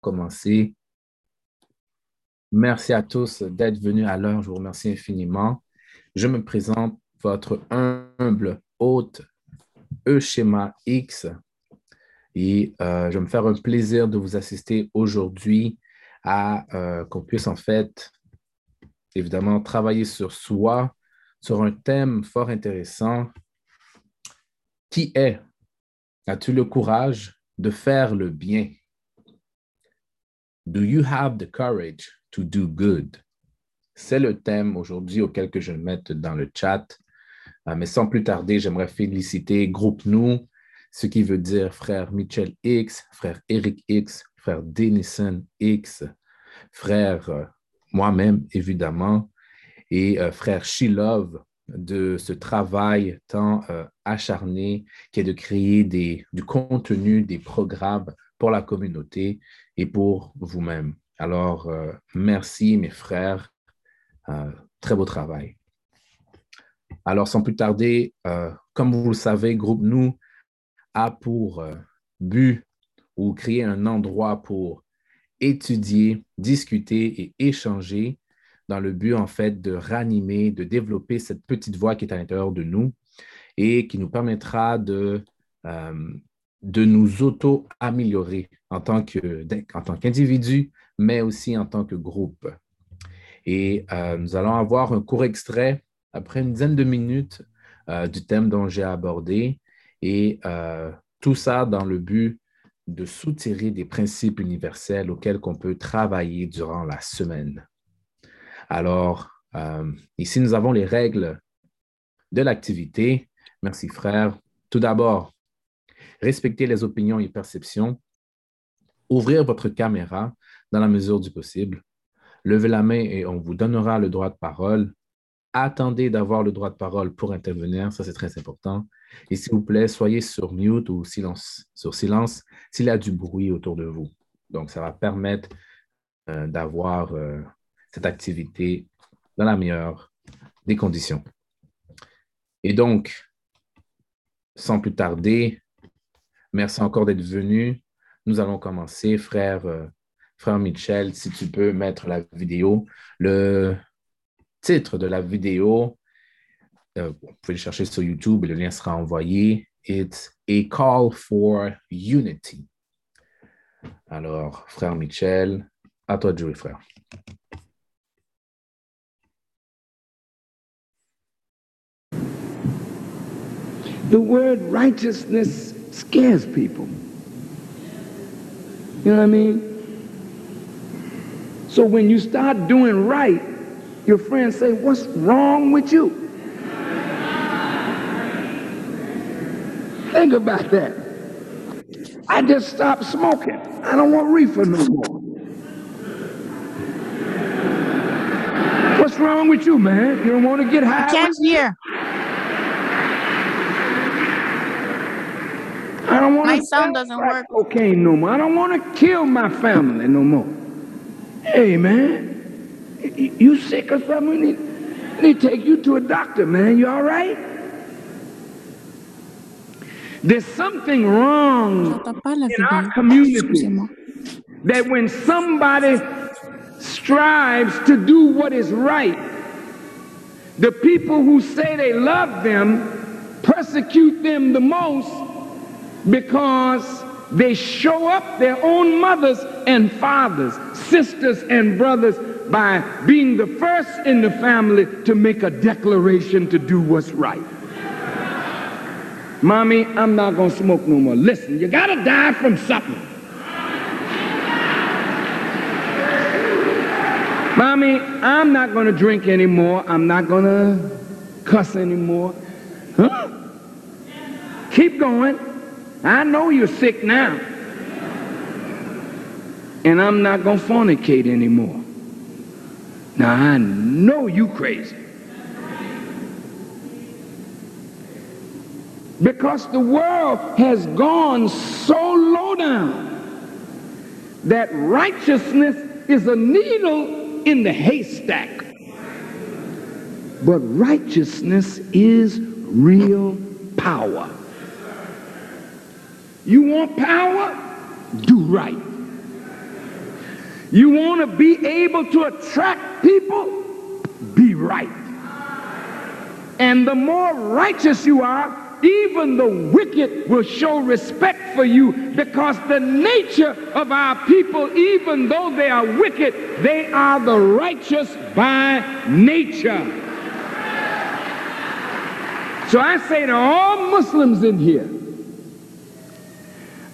commencer. Merci à tous d'être venus à l'heure. Je vous remercie infiniment. Je me présente, votre humble hôte, E-Schéma X. Et euh, je vais me faire un plaisir de vous assister aujourd'hui à euh, qu'on puisse en fait, évidemment, travailler sur soi, sur un thème fort intéressant. Qui est? As-tu le courage de faire le bien? Do you have the courage to do good? C'est le thème aujourd'hui auquel que je vais mettre dans le chat. Euh, mais sans plus tarder, j'aimerais féliciter Groupe Nous, ce qui veut dire frère Michel X, frère Eric X, frère Denison X, frère euh, moi-même, évidemment, et euh, frère Shilov de ce travail tant acharné qui est de créer du contenu, des programmes pour la communauté et pour vous-même. Alors, euh, merci mes frères. Euh, très beau travail. Alors, sans plus tarder, euh, comme vous le savez, Groupe Nous a pour but ou créer un endroit pour étudier, discuter et échanger dans le but, en fait, de ranimer, de développer cette petite voix qui est à l'intérieur de nous et qui nous permettra de de nous auto-améliorer en tant qu'individu, mais aussi en tant que groupe. Et euh, nous allons avoir un court extrait après une dizaine de minutes euh, du thème dont j'ai abordé et euh, tout ça dans le but de soutirer des principes universels auxquels on peut travailler durant la semaine. Alors, ici, nous avons les règles de l'activité. Merci, frère. Tout d'abord, respecter les opinions et perceptions, ouvrir votre caméra dans la mesure du possible, levez la main et on vous donnera le droit de parole. Attendez d'avoir le droit de parole pour intervenir, ça c'est très important. Et s'il vous plaît, soyez sur mute ou silence, sur silence s'il y a du bruit autour de vous. Donc, ça va permettre euh, d'avoir euh, cette activité dans la meilleure des conditions. Et donc, sans plus tarder, Merci encore d'être venu. Nous allons commencer, frère, euh, frère Michel, si tu peux mettre la vidéo. Le titre de la vidéo, euh, vous pouvez le chercher sur YouTube le lien sera envoyé. It's a call for unity. Alors, frère Michel, à toi de jouer, frère. The word righteousness scares people. You know what I mean? So when you start doing right, your friends say, What's wrong with you? Think about that. I just stopped smoking. I don't want reefer no more. What's wrong with you, man? You don't want to get high? I can't hear. I don't want My sound doesn't work. Cocaine no more. I don't want to kill my family no more. Hey, man, you sick or something? We need, need to take you to a doctor, man. You all right? There's something wrong in our community that when somebody strives to do what is right, the people who say they love them persecute them the most because they show up their own mothers and fathers, sisters and brothers by being the first in the family to make a declaration to do what's right. Mommy, I'm not going to smoke no more. Listen, you got to die from something. Mommy, I'm not going to drink anymore. I'm not going to cuss anymore. Huh? Keep going. I know you're sick now. And I'm not going to fornicate anymore. Now, I know you crazy. Because the world has gone so low down that righteousness is a needle in the haystack. But righteousness is real power. You want power? Do right. You want to be able to attract people? Be right. And the more righteous you are, even the wicked will show respect for you because the nature of our people, even though they are wicked, they are the righteous by nature. So I say to all Muslims in here,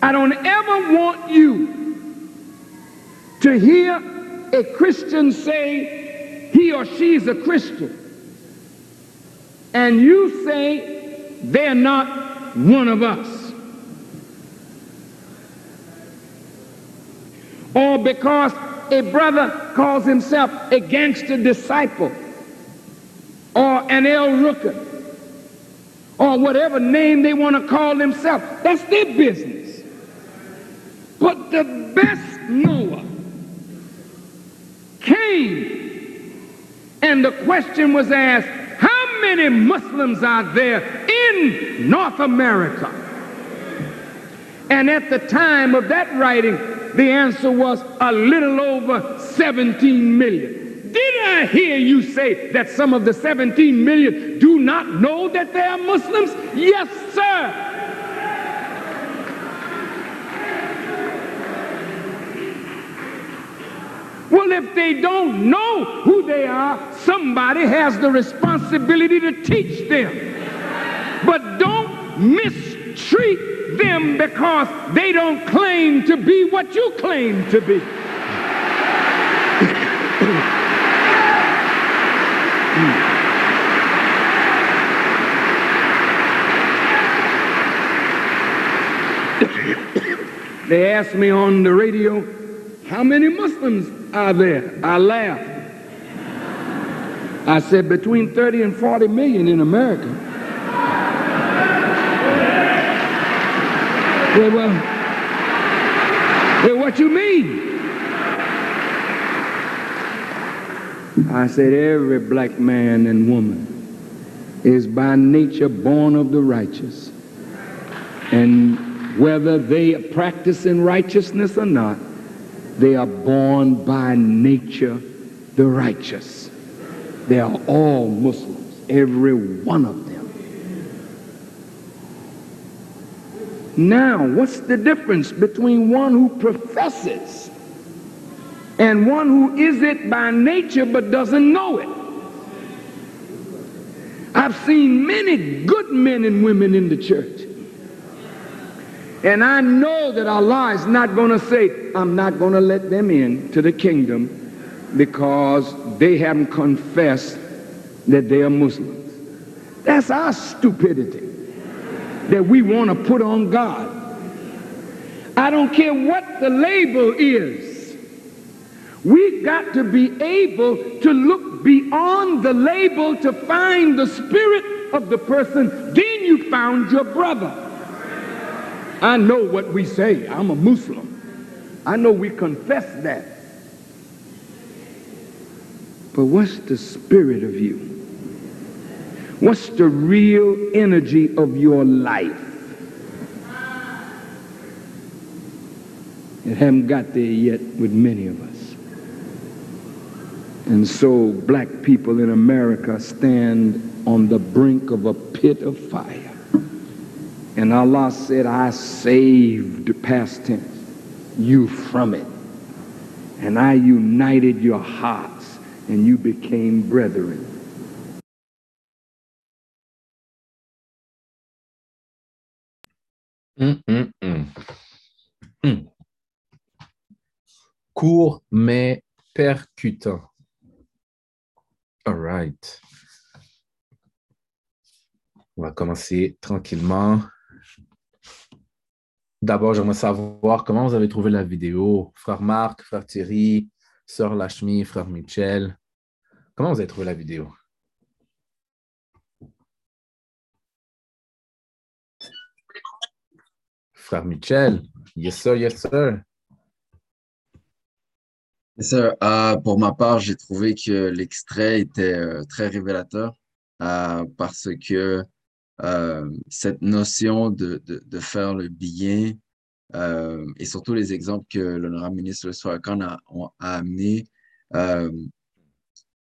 I don't ever want you to hear a Christian say he or she's a Christian. And you say they're not one of us. Or because a brother calls himself a gangster disciple or an El Rooker or whatever name they want to call themselves. That's their business. The best Noah came and the question was asked, how many Muslims are there in North America. And at the time of that writing, the answer was a little over 17 million. Did I hear you say that some of the 17 million do not know that they are Muslims? Yes, sir. Well, if they don't know who they are, somebody has the responsibility to teach them. But don't mistreat them because they don't claim to be what you claim to be. they asked me on the radio, how many Muslims are there? I laughed. I said between 30 and 40 million in America. Well, well, well, what you mean? I said, every black man and woman is by nature born of the righteous. And whether they practice in righteousness or not, they are born by nature the righteous. They are all Muslims, every one of them. Now, what's the difference between one who professes and one who is it by nature but doesn't know it? I've seen many good men and women in the church. And I know that Allah is not going to say, I'm not going to let them in to the kingdom because they haven't confessed that they are Muslims. That's our stupidity that we want to put on God. I don't care what the label is. We've got to be able to look beyond the label to find the spirit of the person. Then you found your brother. I know what we say. I'm a Muslim. I know we confess that. But what's the spirit of you? What's the real energy of your life? It haven't got there yet with many of us. And so black people in America stand on the brink of a pit of fire. And Allah said, I saved, past tense, you from it. And I united your hearts and you became brethren. Hum, hum, hum. Court mais percutant. All right. On va commencer tranquillement. D'abord, j'aimerais savoir comment vous avez trouvé la vidéo. Frère Marc, frère Thierry, sœur Lachmi, frère Michel. Comment vous avez trouvé la vidéo? Frère Michel? Yes, sir, yes, sir. Yes, sir. Uh, pour ma part, j'ai trouvé que l'extrait était euh, très révélateur uh, parce que uh, cette notion de, de, faire le bien euh, et surtout les exemples que l'honorable ministre Swakan a, a amenés. Euh,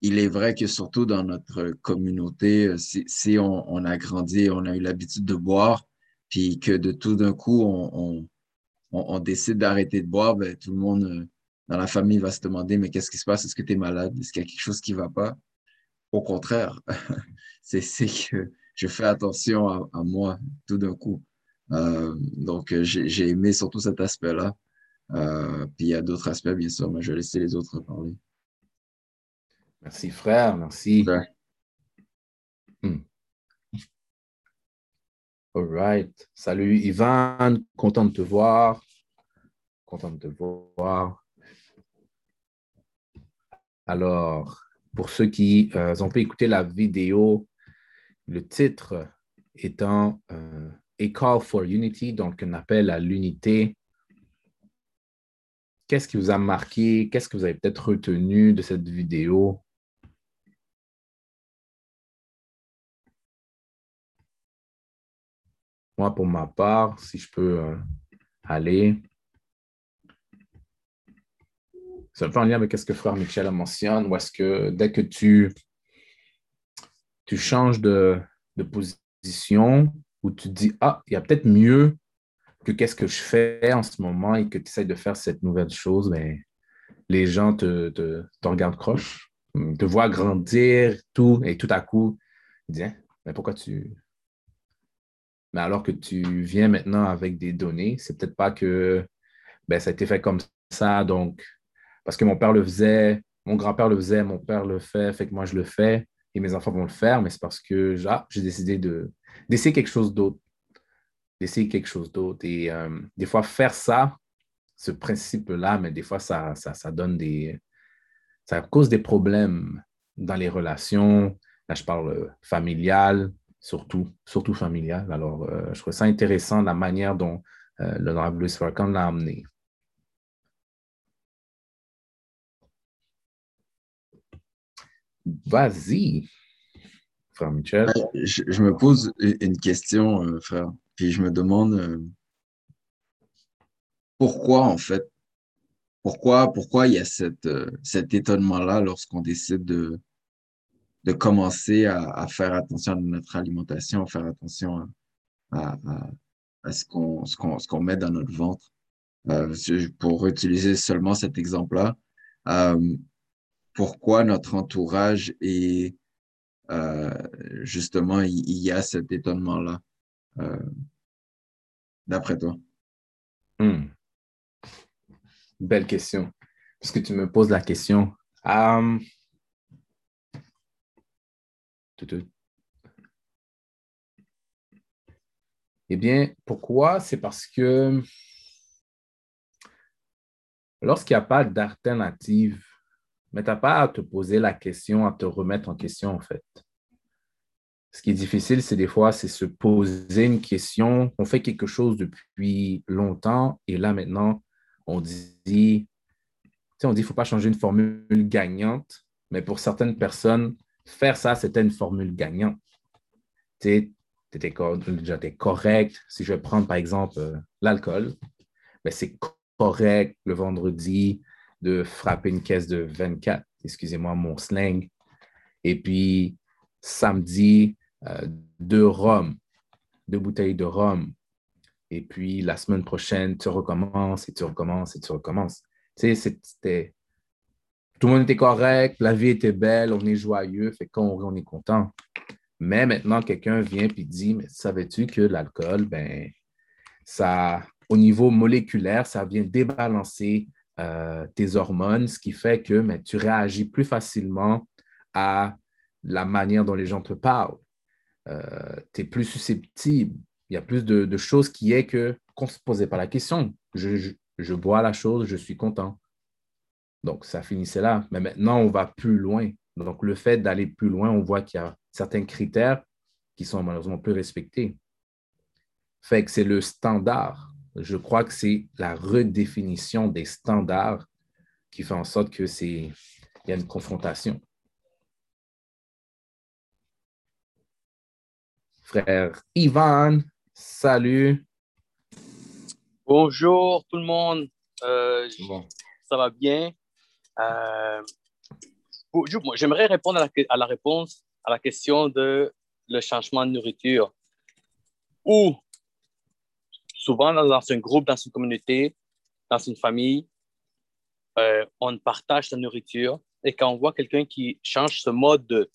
il est vrai que surtout dans notre communauté, si, on, a grandi, on a eu l'habitude de boire, puis que de tout d'un coup, on, on, décide d'arrêter de boire, ben, tout le monde euh, dans la famille va se demander, mais qu'est-ce qui se passe? Est-ce que tu es malade? Est-ce qu'il y a quelque chose qui ne va pas? Au contraire, c'est que je fais attention à, moi tout d'un coup. Euh, donc, j'ai aimé surtout cet aspect-là. Euh, puis il y a d'autres aspects, bien sûr, mais je vais laisser les autres parler. Merci, frère. Merci. Hmm. All right. Salut, Ivan. Content de te voir. Content de te voir. Alors, pour ceux qui euh, ont pu écouter la vidéo, le titre étant euh, A Call for Unity, donc un appel à l'unité. Qu'est-ce qui vous a marqué? Qu'est-ce que vous avez peut-être retenu de cette vidéo? Moi, pour ma part, si je peux euh, aller. Ça fait en lien avec ce que frère Michel mentionne, ou est-ce que dès que tu, tu changes de, de position, ou tu dis, ah, il y a peut-être mieux que qu'est-ce que je fais en ce moment et que tu essaies de faire cette nouvelle chose, mais ben, les gens te, te, regardent croche, te voient grandir, tout, et tout à coup, ils disent, hein, mais pourquoi tu, mais alors que tu viens maintenant avec des données, c'est peut-être pas que ben, ça a été fait comme ça, donc parce que mon père le faisait, mon grand-père le faisait, mon père le fait, fait que moi je le fais et mes enfants vont le faire, mais c'est parce que ah, j'ai décidé d'essayer quelque chose d'autre. D'essayer quelque chose d'autre. Et euh, des fois, faire ça, ce principe-là, mais des fois, ça, ça, donne des. Ça cause des problèmes dans les relations. Là, je parle familial, surtout, surtout familial. Alors, euh, je trouve ça intéressant la manière dont euh, l'honorable Louis l'a amené. Vas-y, frère Michel. Je, me pose une question, euh, frère, puis je me demande pourquoi, en fait, pourquoi, pourquoi il y a cette, cet étonnement-là lorsqu'on décide de, de commencer à, faire attention à notre alimentation, faire attention à, ce qu'on ce qu'on met dans notre ventre? Euh, pour utiliser seulement cet exemple-là, euh, pourquoi notre entourage est euh, justement, il, y a cet étonnement-là, d'après toi? Hmm. Belle question. Parce que tu me poses la question. Um, eh bien, pourquoi? C'est parce que lorsqu'il n'y a pas d'alternative, mais tu n'as pas à te poser la question, à te remettre en question, en fait. Ce qui est difficile, c'est des fois, c'est se poser une question. On fait quelque chose depuis longtemps et là, maintenant, on dit, on dit, il ne faut pas changer une formule gagnante, mais pour certaines personnes, faire ça, c'était une formule gagnante. Tu étais correct. Si je vais prendre, par exemple, euh, l'alcool, ben, c'est correct le vendredi de frapper une caisse de 24, excusez-moi mon slang. Et puis, samedi, euh, deux rhum, deux bouteilles de rhum. Et puis, la semaine prochaine, tu recommences et tu recommences et tu recommences. Tu sais, c'était tout le monde était correct, la vie était belle, on est joyeux, fait qu'on on est content. Mais maintenant, quelqu'un vient et dit, mais savais-tu que l'alcool, ben, ça, au niveau moléculaire, ça vient débalancer euh, tes hormones, ce qui fait que mais, tu réagis plus facilement à la manière dont les gens te parlent. Euh, tu es plus susceptible. Il y a plus de, choses qui est que qu'on ne se posait pas la question. je bois la chose, je suis content. Donc, ça finissait là. Mais maintenant, on va plus loin. Donc, le fait d'aller plus loin, on voit qu'il y a certains critères qui sont malheureusement plus respectés. Fait que c'est le standard. Je crois que c'est la redéfinition des standards qui fait en sorte que c'est il y a une confrontation. Frère Ivan, salut. Bonjour tout le monde. Euh, ça va bien? Euh, j'aimerais répondre à la, à la, réponse à la question de le changement de nourriture. Ou souvent dans, un groupe, dans une communauté, dans une famille, euh, on partage la nourriture et quand on voit quelqu'un qui change ce mode de,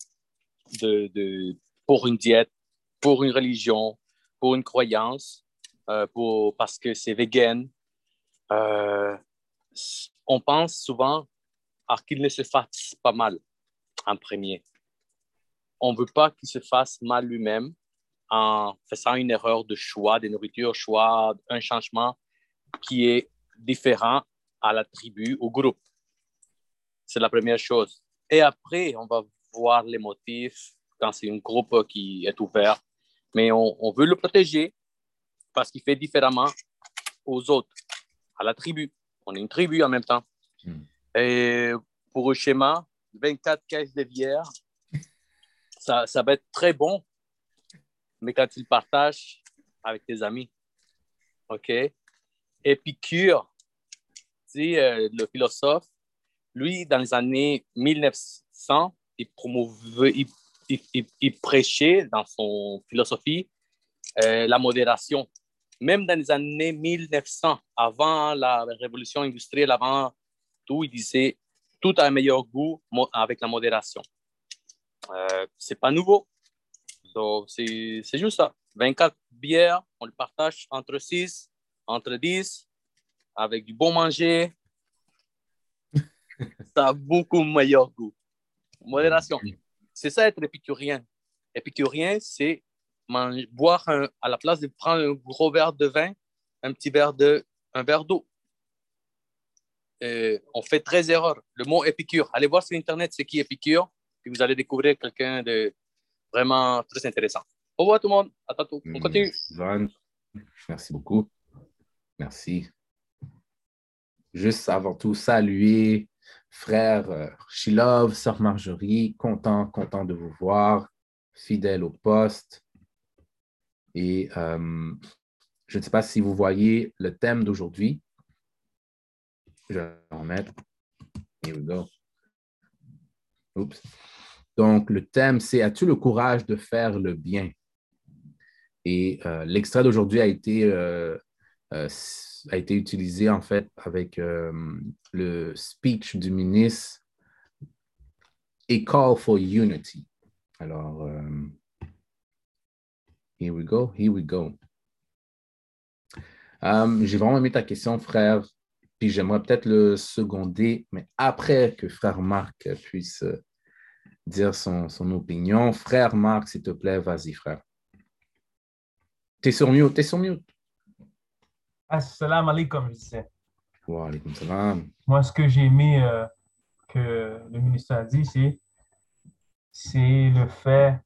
de, pour une diète, pour une religion, pour une croyance, euh, pour, parce que c'est vegan, euh, on pense souvent à qu'il ne se fasse pas mal en premier. On ne veut pas qu'il se fasse mal lui-même en faisant une erreur de choix de nourriture, choix, un changement qui est différent à la tribu, au groupe. C'est la première chose. Et après, on va voir les motifs quand c'est un groupe qui est ouvert. Mais on, veut le protéger parce qu'il fait différemment aux autres, à la tribu. On est une tribu en même temps. Hmm. Et pour le schéma, 24 caisses de bière, ça, ça va être très bon, mais quand tu le partages avec tes amis. OK? Épicure, euh, le philosophe, lui, dans les années 1900, il, prêchait dans son philosophie euh, la modération. Même dans les années 1900, avant la révolution industrielle, avant tout, il disait tout a un meilleur goût avec la modération. Euh, c'est pas nouveau. C'est juste ça. 24 bières, on le partage entre 6, entre 10, avec du bon manger. ça a beaucoup meilleur goût. Modération. C'est ça être épicurien. Épicurien, c'est boire à la place de prendre un gros verre de vin, un petit verre de, un verre d'eau. on fait très erreur. Le mot épicure. Allez voir sur Internet ce qui est épicure, et vous allez découvrir quelqu'un de vraiment très intéressant. Au revoir tout le monde. À tantôt. On continue. Merci beaucoup. Merci. Juste avant tout, saluer frère euh, Shilov, sœur Marjorie, content, content de vous voir, fidèle au poste. Et euh, je ne sais pas si vous voyez le thème d'aujourd'hui. Je vais en mettre. Here we go. Oups. Donc, le thème, c'est As-tu le courage de faire le bien? Et euh, l'extrait d'aujourd'hui a été a été utilisé en fait avec euh, le speech du ministre A Call for Unity. Alors, euh, here we go, here we go. J'ai vraiment aimé ta question, frère, puis j'aimerais peut-être le seconder, mais après que frère Marc puisse dire son, son opinion. Frère Marc, s'il te plaît, vas-y, frère. T'es sur mute, t'es sur mute. Assalamu alaikum, je disais. Wa alaikum salam. Moi, ce que j'ai aimé euh, que le ministre a dit, c'est, c'est le fait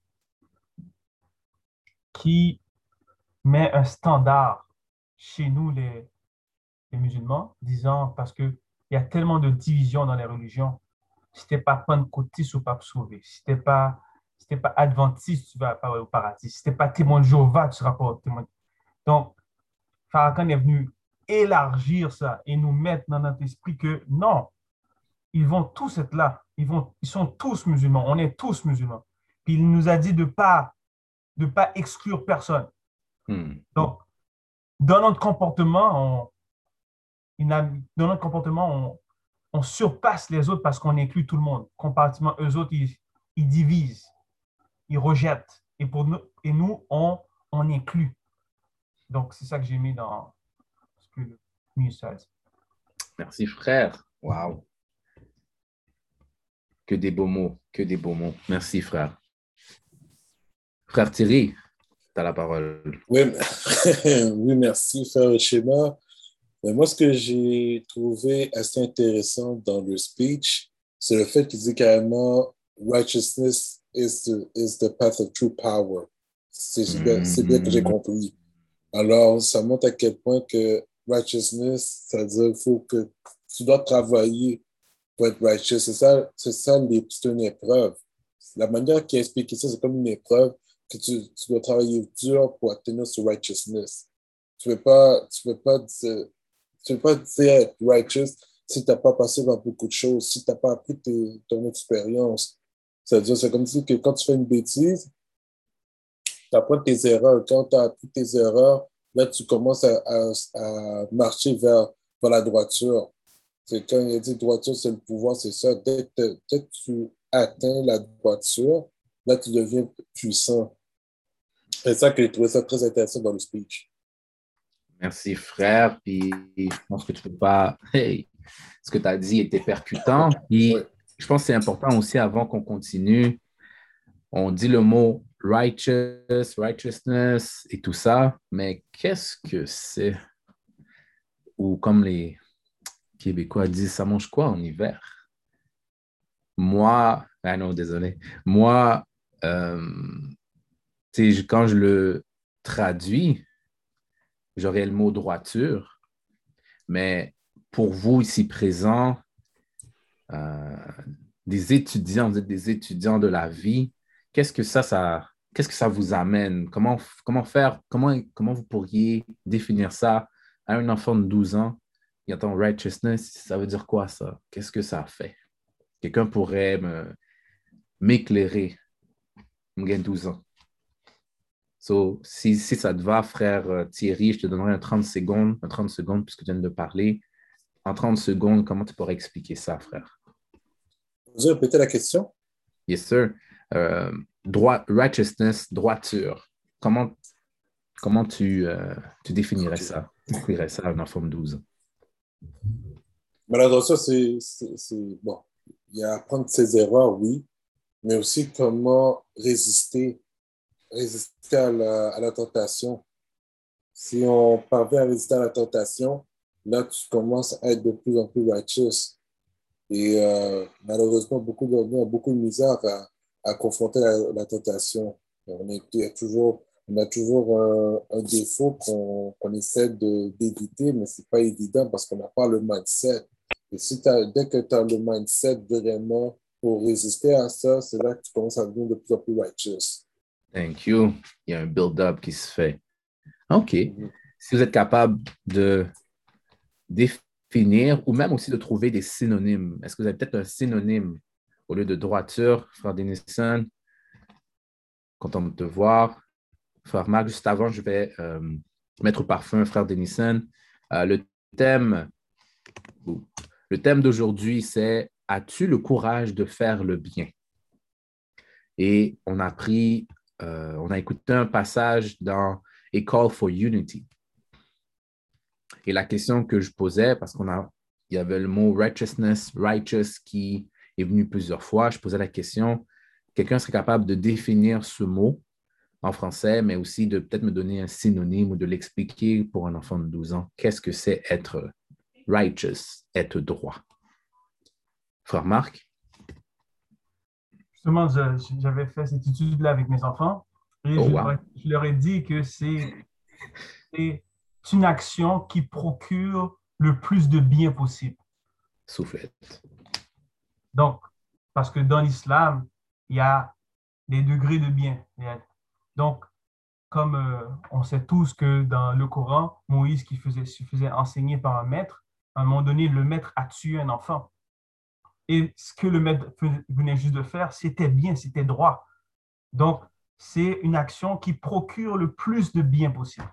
qui met un standard chez nous, les, les musulmans, disant, parce qu'il y a tellement de divisions dans les religions, si tu n'es pas pentecôtiste, ou pas sauvé. Si tu n'es pas, si pas adventiste, tu vas pas au paradis. Si tu n'es pas témoin de Jéhovah, tu seras pas au témoin. Donc, Farrakhan est venu élargir ça et nous mettre dans notre esprit que non, ils vont tous être là. Ils, vont, ils sont tous musulmans. On est tous musulmans. Puis il nous a dit de ne pas, de pas exclure personne. Hmm. Donc, dans notre comportement, on, dans notre comportement, on, surpasse les autres parce qu'on inclut tout le monde. Comparativement, eux autres, ils, ils divisent, ils rejettent. Et, pour nous, et nous, on, on inclut. Donc, c'est ça que j'ai mis dans ce que le ministre a dit. Merci, frère. Wow. Que des beaux mots, que des beaux mots. Merci, frère. Frère Thierry, tu as la parole. Oui, oui merci, frère Schéma. Mais moi, ce que j'ai trouvé assez intéressant dans le speech, c'est le fait qu'il dit carrément righteousness is the, is the path of true power. C'est bien, bien que j'ai mm. compris. Alors, ça montre à quel point que righteousness, c'est-à-dire qu'il faut que tu dois travailler pour être righteous. C'est ça, c'est ça, c'est une épreuve. La manière qu'il a expliqué ça, c'est comme une épreuve que tu, tu, dois travailler dur pour atteindre ce righteousness. Tu ne peux pas, tu peux pas, tu peux pas dire être righteous si tu n'as pas passé par beaucoup de choses, si tu n'as pas appris ton expérience. C'est-à-dire, c'est comme si que quand tu fais une bêtise, tu apprends tes erreurs. Quand tu as appris tes erreurs, là, tu commences à, à, marcher vers, vers, la droiture. C'est quand il a dit droiture, c'est le pouvoir, c'est ça. Dès que, dès que tu atteins la droiture, là, tu deviens puissant. C'est ça que j'ai trouvé ça très intéressant dans le speech. Merci, frère. Puis je pense que tu peux pas. Hey, ce que tu as dit était percutant. Puis je pense que c'est important aussi, avant qu'on continue, on dit le mot righteous, righteousness et tout ça, mais qu'est-ce que c'est? Ou comme les Québécois disent, ça mange quoi en hiver? Moi, ah non, désolé. Moi, euh, quand je le traduis, j'aurais le mot droiture, mais pour vous ici présents, euh, des étudiants, vous êtes des étudiants de la vie, qu'est-ce que ça, ça qu'est-ce que ça vous amène? Comment, comment faire, comment, comment vous pourriez définir ça à un enfant de 12 ans? Il entend righteousness, ça veut dire quoi ça? Qu'est-ce que ça fait? Quelqu'un pourrait m'éclairer. J'ai 12 ans. So, si, si, ça te va, frère euh, Thierry, je te donnerai un 30 secondes, un 30 secondes puisque tu viens de parler. En 30 secondes, comment tu pourrais expliquer ça, frère? Vous répéter la question? Yes, sir. Euh, droit, righteousness, droiture. Comment, comment tu, euh, tu définirais ça? Tu définirais ça à enfant de 12 ans? Malheureusement, c'est bon. Il y a apprendre ses erreurs, oui, mais aussi comment résister résister à la, tentation. Si on parvient à résister à la tentation, là, tu commences à être de plus en plus righteous. Et euh, malheureusement, beaucoup de ont beaucoup de misère à, confronter la, tentation. On, a toujours un, défaut qu'on essaie d'éviter, mais ce n'est pas évident parce qu'on n'a pas le mindset. Et dès que tu as le mindset vraiment pour résister à ça, c'est là que tu commences à devenir de plus en plus righteous. Thank you. Il y a un build-up qui se fait. OK. Si vous êtes capable de définir ou même aussi de trouver des synonymes, est-ce que vous avez peut-être un synonyme au lieu de droiture, frère Denison? Content de te voir. Frère Marc, juste avant, je vais euh, mettre parfum, frère Denison. Euh, le thème, le thème d'aujourd'hui, c'est As-tu le courage de faire le bien? Et on a pris euh, on a écouté un passage dans A Call for Unity. Et la question que je posais, parce qu'on a, il y avait le mot righteousness, righteous qui est venu plusieurs fois, je posais la question, quelqu'un serait capable de définir ce mot en français, mais aussi de peut-être me donner un synonyme ou de l'expliquer pour un enfant de 12 ans? Qu'est-ce que c'est être righteous, être droit? Frère Marc? Justement, j'avais fait cette étude-là avec mes enfants et oh, je, leur, ai dit que c'est une action qui procure le plus de bien possible. Soufflette. Donc, parce que dans l'islam, il y a des degrés de bien. Donc, comme euh, on sait tous que dans le Coran, Moïse qui faisait, se faisait enseigner par un maître, à un moment donné, le maître a tué un enfant. Et ce que le maître venait juste de faire, c'était bien, c'était droit. Donc, c'est une action qui procure le plus de bien possible.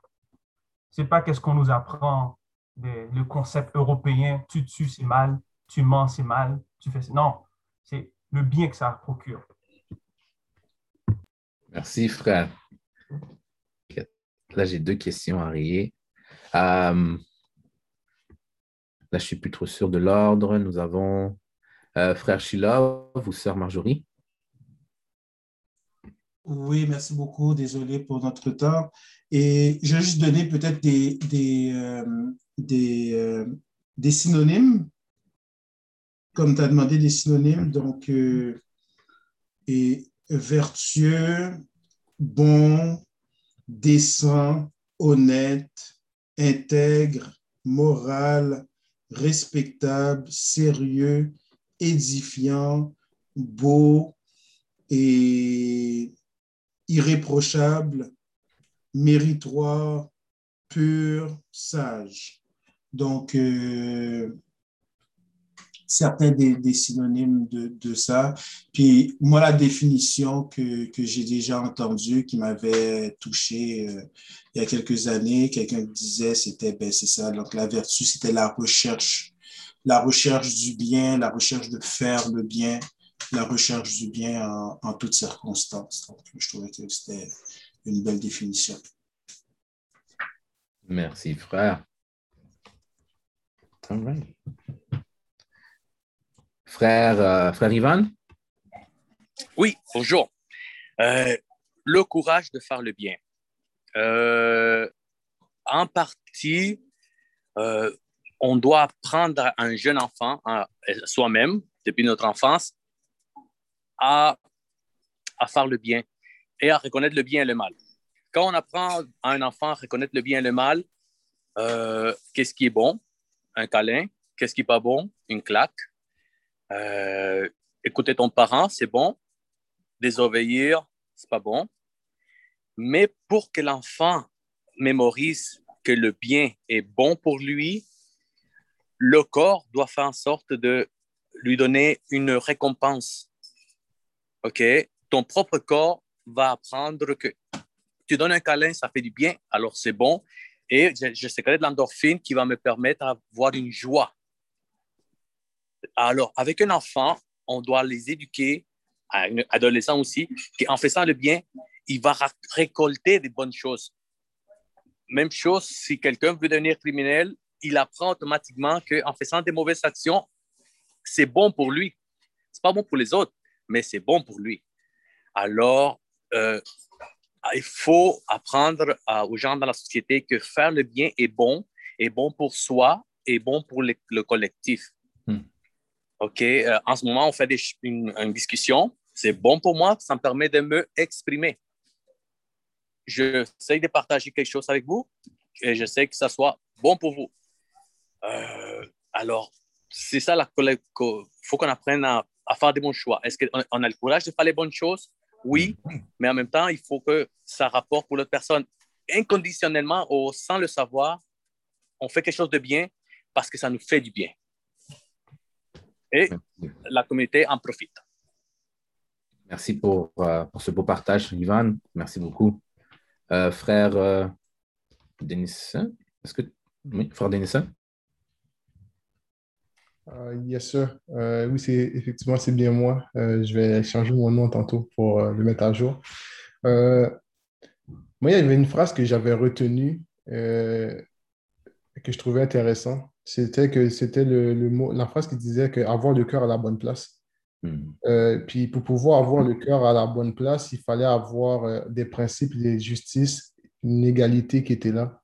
Ce n'est pas qu'est-ce qu'on nous apprend, le concept européen, tu tues, c'est mal, tu mens, c'est mal, tu fais... Non, c'est le bien que ça procure. Merci, frère. Là, j'ai deux questions à rayer. Euh, là, je ne suis plus trop sûr de l'ordre. Nous avons euh, frère Sheila ou sœur Marjorie? Oui, merci beaucoup. Désolé pour notre temps. Et je vais juste donner peut-être des, euh, euh, synonymes, comme tu as demandé des synonymes. Donc, vertueux, bon, décent, honnête, intègre, moral, respectable, sérieux, édifiant, beau et irréprochable, méritoire, pur, sage. Donc, euh, certains des, synonymes de, ça. Puis moi, la définition que, j'ai déjà entendue, qui m'avait touché euh, il y a quelques années, quelqu'un disait, c'était, ben, c'est ça, donc la vertu, c'était la recherche, la recherche du bien, la recherche de faire le bien, la recherche du bien en, en toutes circonstances. Donc, je trouvais que c'était une belle définition. Merci, frère. All right. Frère, euh, frère Ivan? Oui, bonjour. Euh, le courage de faire le bien. Euh, en partie, on doit apprendre un jeune enfant, soi-même, depuis notre enfance, à, à faire le bien et à reconnaître le bien et le mal. Quand on apprend à un enfant à reconnaître le bien et le mal, qu'est-ce qui est bon? Un câlin. Qu'est-ce qui n'est pas bon? Une claque. Euh, écouter ton parent, c'est bon. Désobéir, c'est pas bon. Mais pour que l'enfant mémorise que le bien est bon pour lui, le corps doit faire en sorte de lui donner une récompense. OK? Ton propre corps va apprendre que tu donnes un câlin, ça fait du bien, alors c'est bon. Et je, je sécrète l'endorphine qui va me permettre d'avoir une joie. Alors, avec un enfant, on doit les éduquer, un adolescent aussi, qu'en faisant le bien, il va récolter des bonnes choses. Même chose, si quelqu'un veut devenir criminel, il apprend automatiquement qu'en faisant des mauvaises actions, c'est bon pour lui. C'est pas bon pour les autres, mais c'est bon pour lui. Alors, euh, il faut apprendre aux gens dans la société que faire le bien est bon, est bon pour soi, et bon pour le, collectif. Hmm. OK, euh, en ce moment, on fait une, discussion. C'est bon pour moi, ça me permet de me exprimer. J'essaie de partager quelque chose avec vous et je sais que ça soit bon pour vous. Euh, alors, c'est ça, il faut qu'on apprenne à, faire des bons choix. Est-ce qu'on a le courage de faire les bonnes choses? Oui, mais en même temps, il faut que ça rapporte pour l'autre personne. Inconditionnellement ou sans le savoir, on fait quelque chose de bien parce que ça nous fait du bien et la communauté en profite. Merci pour, euh, pour ce beau partage, Ivan. Merci beaucoup. Euh, frère euh, Denis, est-ce que. Oui, frère Denis? Uh, yes, sir. oui, c'est effectivement, c'est bien moi. je vais changer mon nom tantôt pour le mettre à jour. moi, il y avait une phrase que j'avais retenue que je trouvais intéressante c'était que c'était le, mot, la phrase qui disait que avoir le cœur à la bonne place. Hmm. Euh, puis pour pouvoir avoir le cœur à la bonne place, il fallait avoir euh, des principes de justice, une égalité qui était là.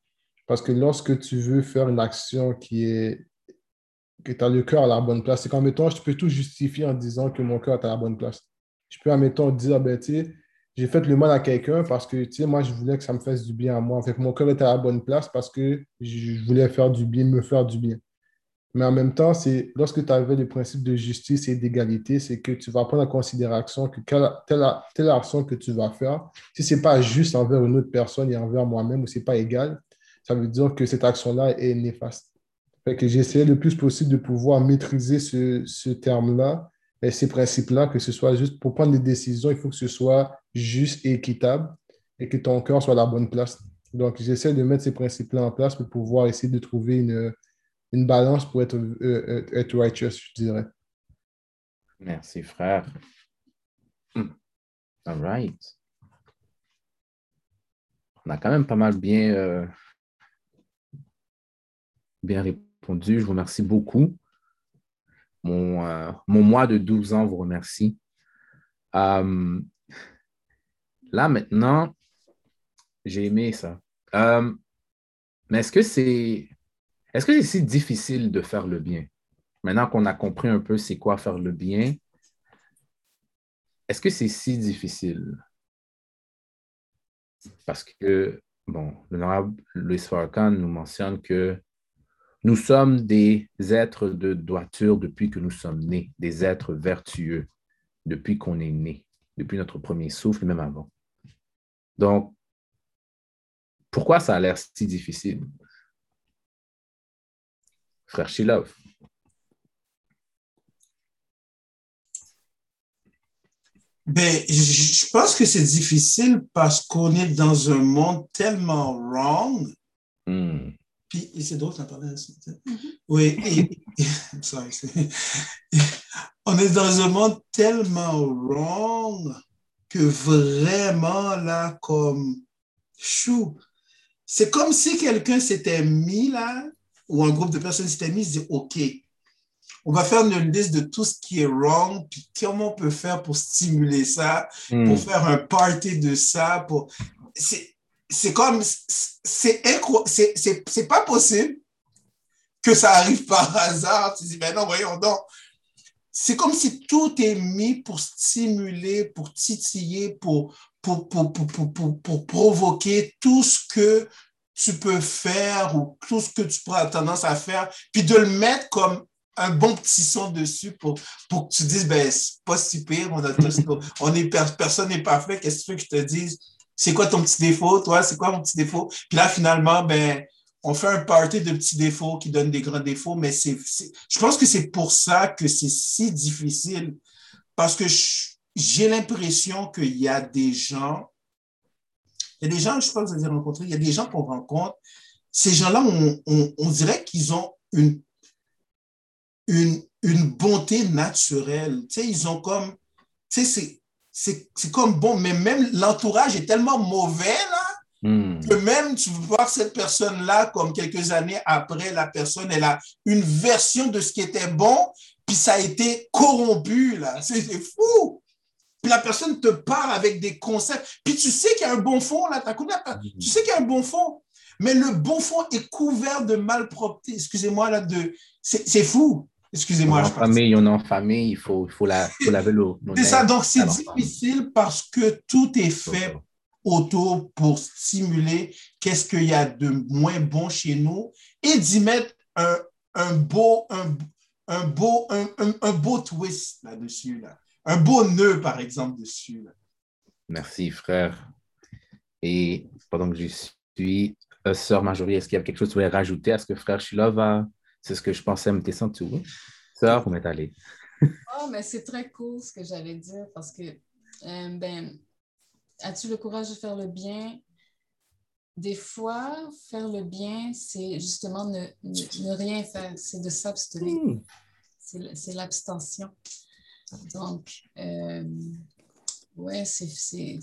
Parce que lorsque tu veux faire une action qui est que tu as le cœur à la bonne place, c'est qu'en mettant, je peux tout justifier en disant que mon cœur est à la bonne place. Je peux, en mettant, dire, ben, j'ai fait le mal à quelqu'un parce que, tu sais, moi, je voulais que ça me fasse du bien à moi. Mon cœur était à la bonne place parce que je voulais faire du bien, me faire du bien. Mais en même temps, c'est lorsque tu avais le principe de justice et d'égalité, c'est que tu vas prendre en considération que telle, telle action que tu vas faire, si ce n'est pas juste envers une autre personne et envers moi-même ou ce n'est pas égal, ça veut dire que cette action-là est néfaste. Fait que j'essaie le plus possible de pouvoir maîtriser ce, ce terme-là et ces principes-là, que ce soit juste pour prendre des décisions, il faut que ce soit juste et équitable et que ton cœur soit à la bonne place. Donc, j'essaie de mettre ces principes-là en place pour pouvoir essayer de trouver une, une balance pour être, euh, euh, être righteous, je dirais. Merci, frère. Hmm. All right. On a quand même pas mal bien, euh, bien répondu. Je vous remercie beaucoup. Mon, mon mois de 12 ans vous remercie. là, maintenant, j'ai aimé ça. mais est-ce que c'est est-ce que si difficile de faire le bien? Maintenant qu'on a compris un peu c'est quoi faire le bien, est-ce que c'est si difficile? Parce que, bon, l'honorable Louis Farrakhan nous mentionne que nous sommes des êtres de droiture depuis que nous sommes nés, des êtres vertueux depuis qu'on est né, depuis notre premier souffle, même avant. Donc, Pourquoi ça a l'air si difficile? Frère Shilov. Ben, je pense que c'est difficile parce qu'on est dans un monde tellement wrong. Hmm. Puis, c'est drôle, t'en parlais. Mm Oui, on est dans un monde tellement wrong que vraiment, là, comme, chou, c'est comme si quelqu'un s'était mis là, ou un groupe de personnes s'était mis, et dit, OK, on va faire une liste de tout ce qui est wrong, puis comment on peut faire pour stimuler ça, pour hmm. faire un party de ça. Pour... C'est comme, c'est c'est pas possible que ça arrive par hasard. Tu dis, mais non, voyons donc. C'est comme si tout est mis pour stimuler, pour titiller, pour, pour, pour, pour, pour provoquer tout ce que tu peux faire ou tout ce que tu pourras tendance à faire, puis de le mettre comme un bon petit son dessus pour, pour que tu dises, ben, c'est pas si pire, on, a on est, personne n'est parfait, qu'est-ce que tu veux que je te dise? C'est quoi ton petit défaut, toi? C'est quoi mon petit défaut? Puis là, finalement, ben, on fait un party de petits défauts qui donnent des grands défauts, mais c'est, je pense que c'est pour ça que c'est si difficile, parce que j'ai l'impression qu'il y a des gens, il y a des gens, je pense que vous avez rencontré, il y a des gens qu'on rencontre, ces gens-là, on, dirait qu'ils ont une une, une bonté naturelle. Tu sais, ils ont comme, tu sais, c'est comme bon, mais même l'entourage est tellement mauvais, là, hmm. que même tu voir cette personne-là, comme quelques années après, la personne, elle a une version de ce qui était bon, puis ça a été corrompu, là. C'est fou! Puis la personne te parle avec des concepts. Puis tu sais qu'il y a un bon fond, là, hmm. tu sais qu'il y a un bon fond. Mais le bon fond est couvert de malpropreté. Excusez-moi, là, de. C'est fou. Excusez-moi. En famille, on est en famille, il faut, il faut, la, faut laver l'eau. C'est ça, donc c'est difficile parce que tout est fait autour pour stimuler qu'est-ce qu'il y a de moins bon chez nous et d'y mettre un, un beau, un, un beau, un, un, beau twist là-dessus. Là. Un beau nœud, par exemple, dessus. Là. Merci, frère. Et pendant que je suis, euh, Sœur Marjorie, est-ce qu'il y a quelque chose que tu voulais rajouter à ce que frère Shilov a c'est ce que je pensais me descendre tout. Ça, vous m'êtes allé. oh, mais c'est très cool ce que j'allais dire parce que, euh, ben, as-tu le courage de faire le bien? Des fois, faire le bien, c'est justement ne, ne, rien faire, c'est de s'abstenir. Hmm. C'est l'abstention. Donc, euh, ouais, c'est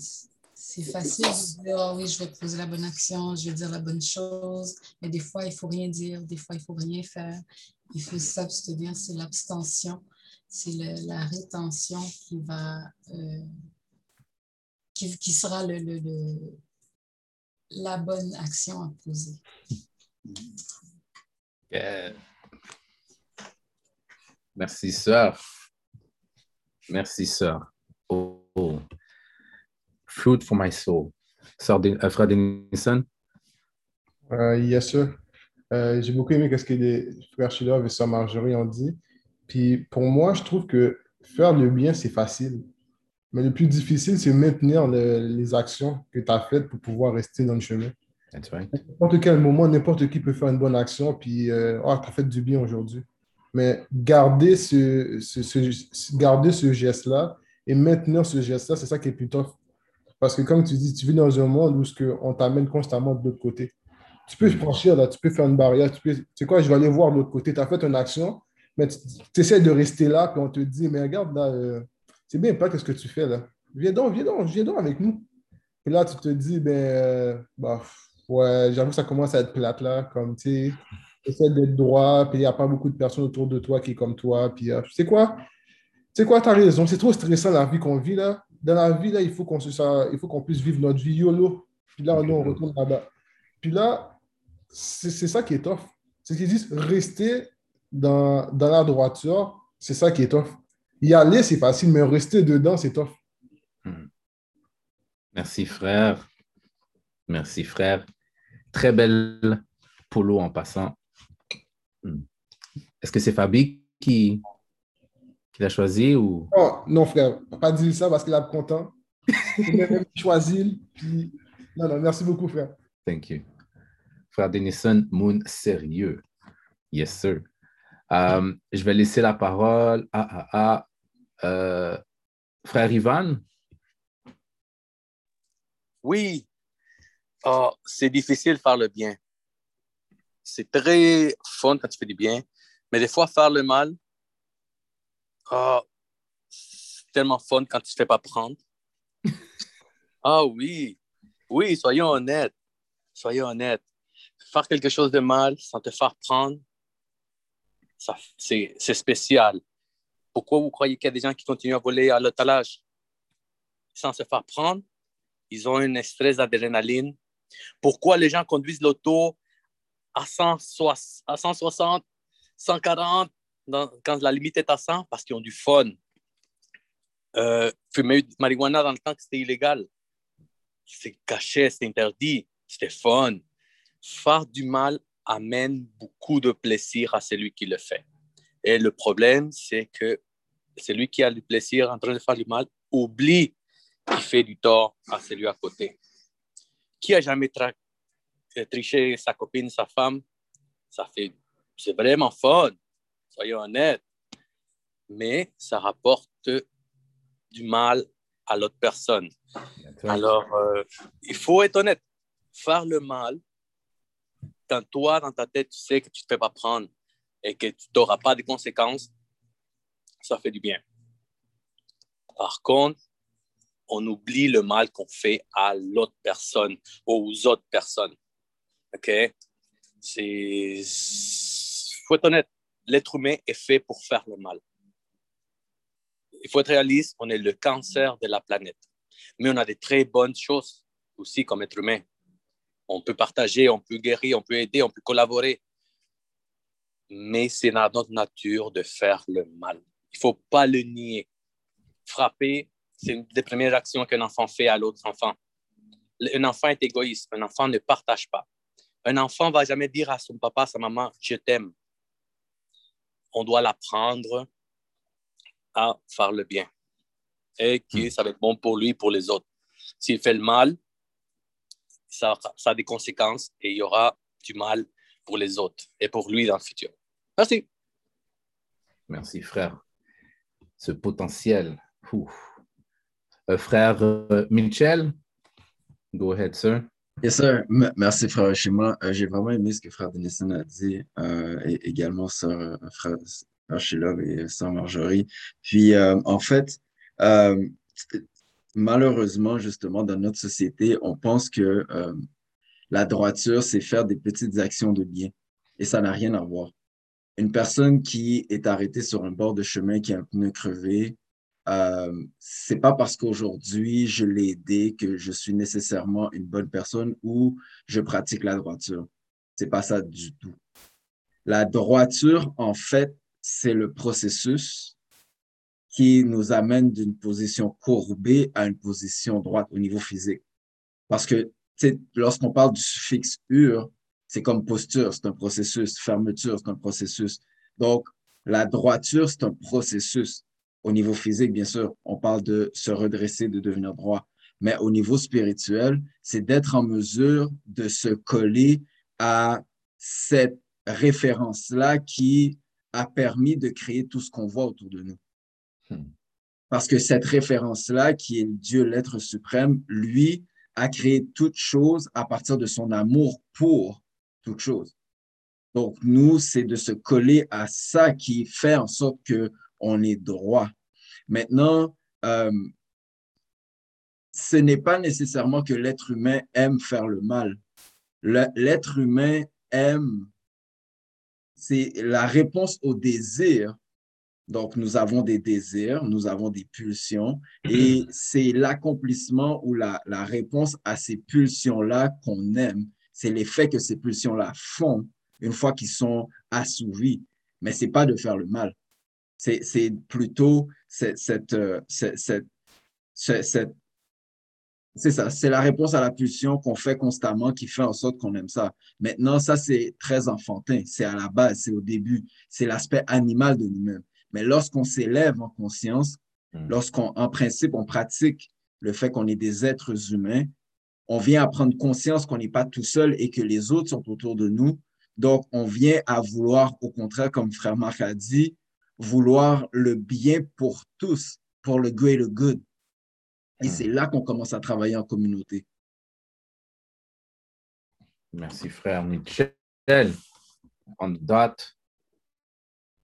c'est facile de dire, oh oui, je vais poser la bonne action, je vais dire la bonne chose, mais des fois, il ne faut rien dire, des fois, il ne faut rien faire. Il faut s'abstenir, c'est l'abstention, c'est la rétention qui va, euh, qui, sera le, le, la bonne action à poser. Merci, sœur. Merci, sœur. oh. Fruit for my soul. Sœur de, euh, Denison? Euh, yes, sir. Euh, j'ai beaucoup aimé ce que les frères Shilov et sœur Marjorie ont dit. Puis pour moi, je trouve que faire le bien, c'est facile. Mais le plus difficile, c'est maintenir les actions que tu as faites pour pouvoir rester dans le chemin. That's right. N'importe quel moment, n'importe qui peut faire une bonne action, puis euh, oh, tu as fait du bien aujourd'hui. Mais garder ce, ce, ce garder ce geste-là et maintenir ce geste-là, c'est ça qui est plutôt parce que comme tu dis, tu vis dans un monde où on t'amène constamment de l'autre côté. Tu peux franchir, là, tu peux faire une barrière, tu peux, tu sais quoi, je vais aller voir de l'autre côté. Tu as fait une action, mais tu, essaies de rester là, puis on te dit, mais regarde, là, euh, c'est bien pas ce que tu fais là. Viens donc, viens donc, viens donc avec nous. Et là, tu te dis, ben, euh, bah, ouais, j'avoue, ça commence à être plate là, comme, tu sais, essaies d'être droit, puis il n'y a pas beaucoup de personnes autour de toi qui sont comme toi, puis euh, tu sais quoi, tu sais quoi, tu as raison, c'est trop stressant la vie qu'on vit là dans la vie, là, il faut qu'on puisse vivre notre vie YOLO. Puis là, on retourne là-bas. Puis là, c'est ça qui est tough. C'est qu'ils disent rester dans, dans la droiture, c'est ça qui est tough. Y aller, c'est facile, mais rester dedans, c'est tough. Hmm. Merci, frère. Merci, frère. Très belle polo en passant. Hmm. Est-ce que c'est Fabi qui, qu'il a choisi ou... Oh, non, frère, pas dire ça parce qu'il a content. Il a choisi. Puis... Non, non, merci beaucoup, frère. Thank you. Frère Denison, Moon, sérieux? Yes, sir. Um, je vais laisser la parole à, à, euh, Frère Ivan. Oui, oh, c'est difficile de faire le bien. C'est très fun quand tu fais du bien, mais des fois, faire le mal, oh, c'est tellement fun quand tu ne te fais pas prendre. Ah oui, oui, soyons honnêtes. Soyons honnêtes. Faire quelque chose de mal sans te faire prendre, c'est spécial. Pourquoi vous croyez qu'il y a des gens qui continuent à voler à l'otalage? Sans se faire prendre? Ils ont une stress d'adrénaline. Pourquoi les gens conduisent l'auto à 160, 140 quand la limite est à 100? Parce qu'ils ont du fun. Euh, fumer du marijuana dans le temps que c'était illégal. C'est caché, c'est interdit, c'était fun. Faire du mal amène beaucoup de plaisir à celui qui le fait. Et le problème, c'est que celui qui a du plaisir en train de faire du mal oublie qu'il fait du tort à celui à côté. Qui a jamais euh, triché sa copine, sa femme? Ça fait, c'est vraiment fun, soyons honnêtes. Mais ça rapporte du mal à l'autre personne. Alors, euh, il faut être honnête. Faire le mal, quand toi, dans ta tête, tu sais que tu ne te fais pas prendre et que tu n'auras pas de conséquences, ça fait du bien. Par contre, on oublie le mal qu'on fait à l'autre personne ou aux autres personnes. OK? C'est. faut être honnête. L'être humain est fait pour faire le mal. Il faut être réaliste, on est le cancer de la planète. Mais on a des très bonnes choses aussi comme être humain. On peut partager, on peut guérir, on peut aider, on peut collaborer. Mais c'est dans notre nature de faire le mal. Il ne faut pas le nier. Frapper, c'est une des premières actions qu'un enfant fait à l'autre enfant. Un enfant est égoïste. Un enfant ne partage pas. Un enfant ne va jamais dire à son papa, à sa maman, je t'aime. On doit l'apprendre à faire le bien et que hmm. ça va être bon pour lui pour les autres. S'il fait le mal, ça, ça a des conséquences et il y aura du mal pour les autres et pour lui dans le futur. Merci. Merci, frère. Ce potentiel. Euh, frère euh, Mitchell, go ahead, sir. Yes, sir. merci, frère Shima. Euh, j'ai vraiment aimé ce que frère Denison a dit, et également sœur, frère, frère et sœur Marjorie. Puis, en fait, malheureusement, justement, dans notre société, on pense que euh, la droiture, c'est faire des petites actions de bien. Et ça n'a rien à voir. Une personne qui est arrêtée sur un bord de chemin, qui a un pneu crevé, euh, c'est pas parce qu'aujourd'hui je l'ai aidé que je suis nécessairement une bonne personne ou je pratique la droiture. C'est pas ça du tout. La droiture, en fait, c'est le processus qui nous amène d'une position courbée à une position droite au niveau physique. Parce que lorsqu'on parle du suffixe ur, c'est comme posture, c'est un processus, fermeture, c'est un processus. Donc, la droiture, c'est un processus. Au niveau physique, bien sûr, on parle de se redresser, de devenir droit. Mais au niveau spirituel, c'est d'être en mesure de se coller à cette référence-là qui a permis de créer tout ce qu'on voit autour de nous. Hmm. Parce que cette référence-là, qui est Dieu, l'être suprême, lui a créé toute chose à partir de son amour pour toute chose. Donc, nous, c'est de se coller à ça qui fait en sorte que on est droit. Maintenant, euh, ce n'est pas nécessairement que l'être humain aime faire le mal. L'être humain aime, c'est la réponse au désir donc, nous avons des désirs, nous avons des pulsions, et c'est l'accomplissement ou la, réponse à ces pulsions-là qu'on aime. C'est l'effet que ces pulsions-là font une fois qu'ils sont assouvis. Mais ce n'est pas de faire le mal. C'est plutôt cette, cette, euh, cette, cette c'est ça, c'est la réponse à la pulsion qu'on fait constamment qui fait en sorte qu'on aime ça. Maintenant, ça, c'est très enfantin, c'est à la base, c'est au début, c'est l'aspect animal de nous-mêmes. Mais lorsqu'on s'élève en conscience, hmm. lorsqu'on, en principe, on pratique le fait qu'on est des êtres humains, on vient à prendre conscience qu'on n'est pas tout seul et que les autres sont autour de nous. Donc, on vient à vouloir, au contraire, comme frère Marc a dit, vouloir le bien pour tous, pour le greater good. Et c'est là qu'on commence à travailler en communauté. Merci, frère Michel. On dot.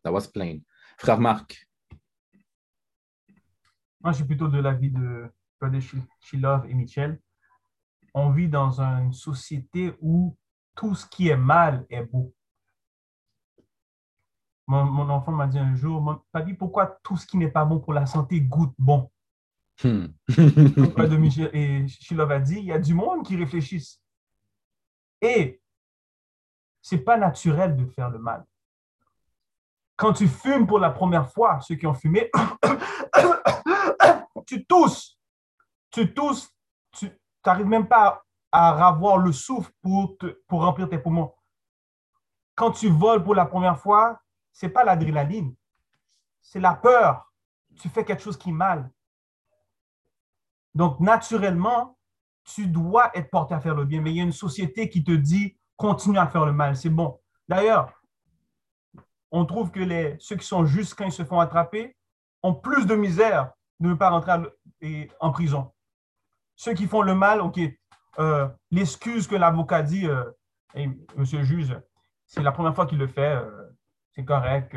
That was plain. Frère Marc. Moi, je suis plutôt de l'avis de Brother Shilov et Michel. On vit dans une société où tout ce qui est mal est beau. Mon, enfant m'a dit un jour, Papi, pourquoi tout ce qui n'est pas bon pour la santé goûte bon? Hmm. de Michel et Shilov a dit, il y a du monde qui réfléchissent. Et c'est pas naturel de faire le mal. Quand tu fumes pour la première fois, ceux qui ont fumé, tu tousses. Tu tousses, tu n'arrives même pas à, avoir le souffle pour, pour remplir tes poumons. Quand tu voles pour la première fois, c'est pas l'adrénaline, c'est la peur. Tu fais quelque chose qui est mal. Donc, naturellement, tu dois être porté à faire le bien, mais il y a une société qui te dit continue à faire le mal, c'est bon. D'ailleurs, on trouve que les, ceux qui sont justes quand ils se font attraper ont plus de misère de ne pas rentrer en prison. Ceux qui font le mal, OK, euh, l'excuse que l'avocat dit, euh, monsieur le juge, c'est la première fois qu'il le fait, euh, c'est correct,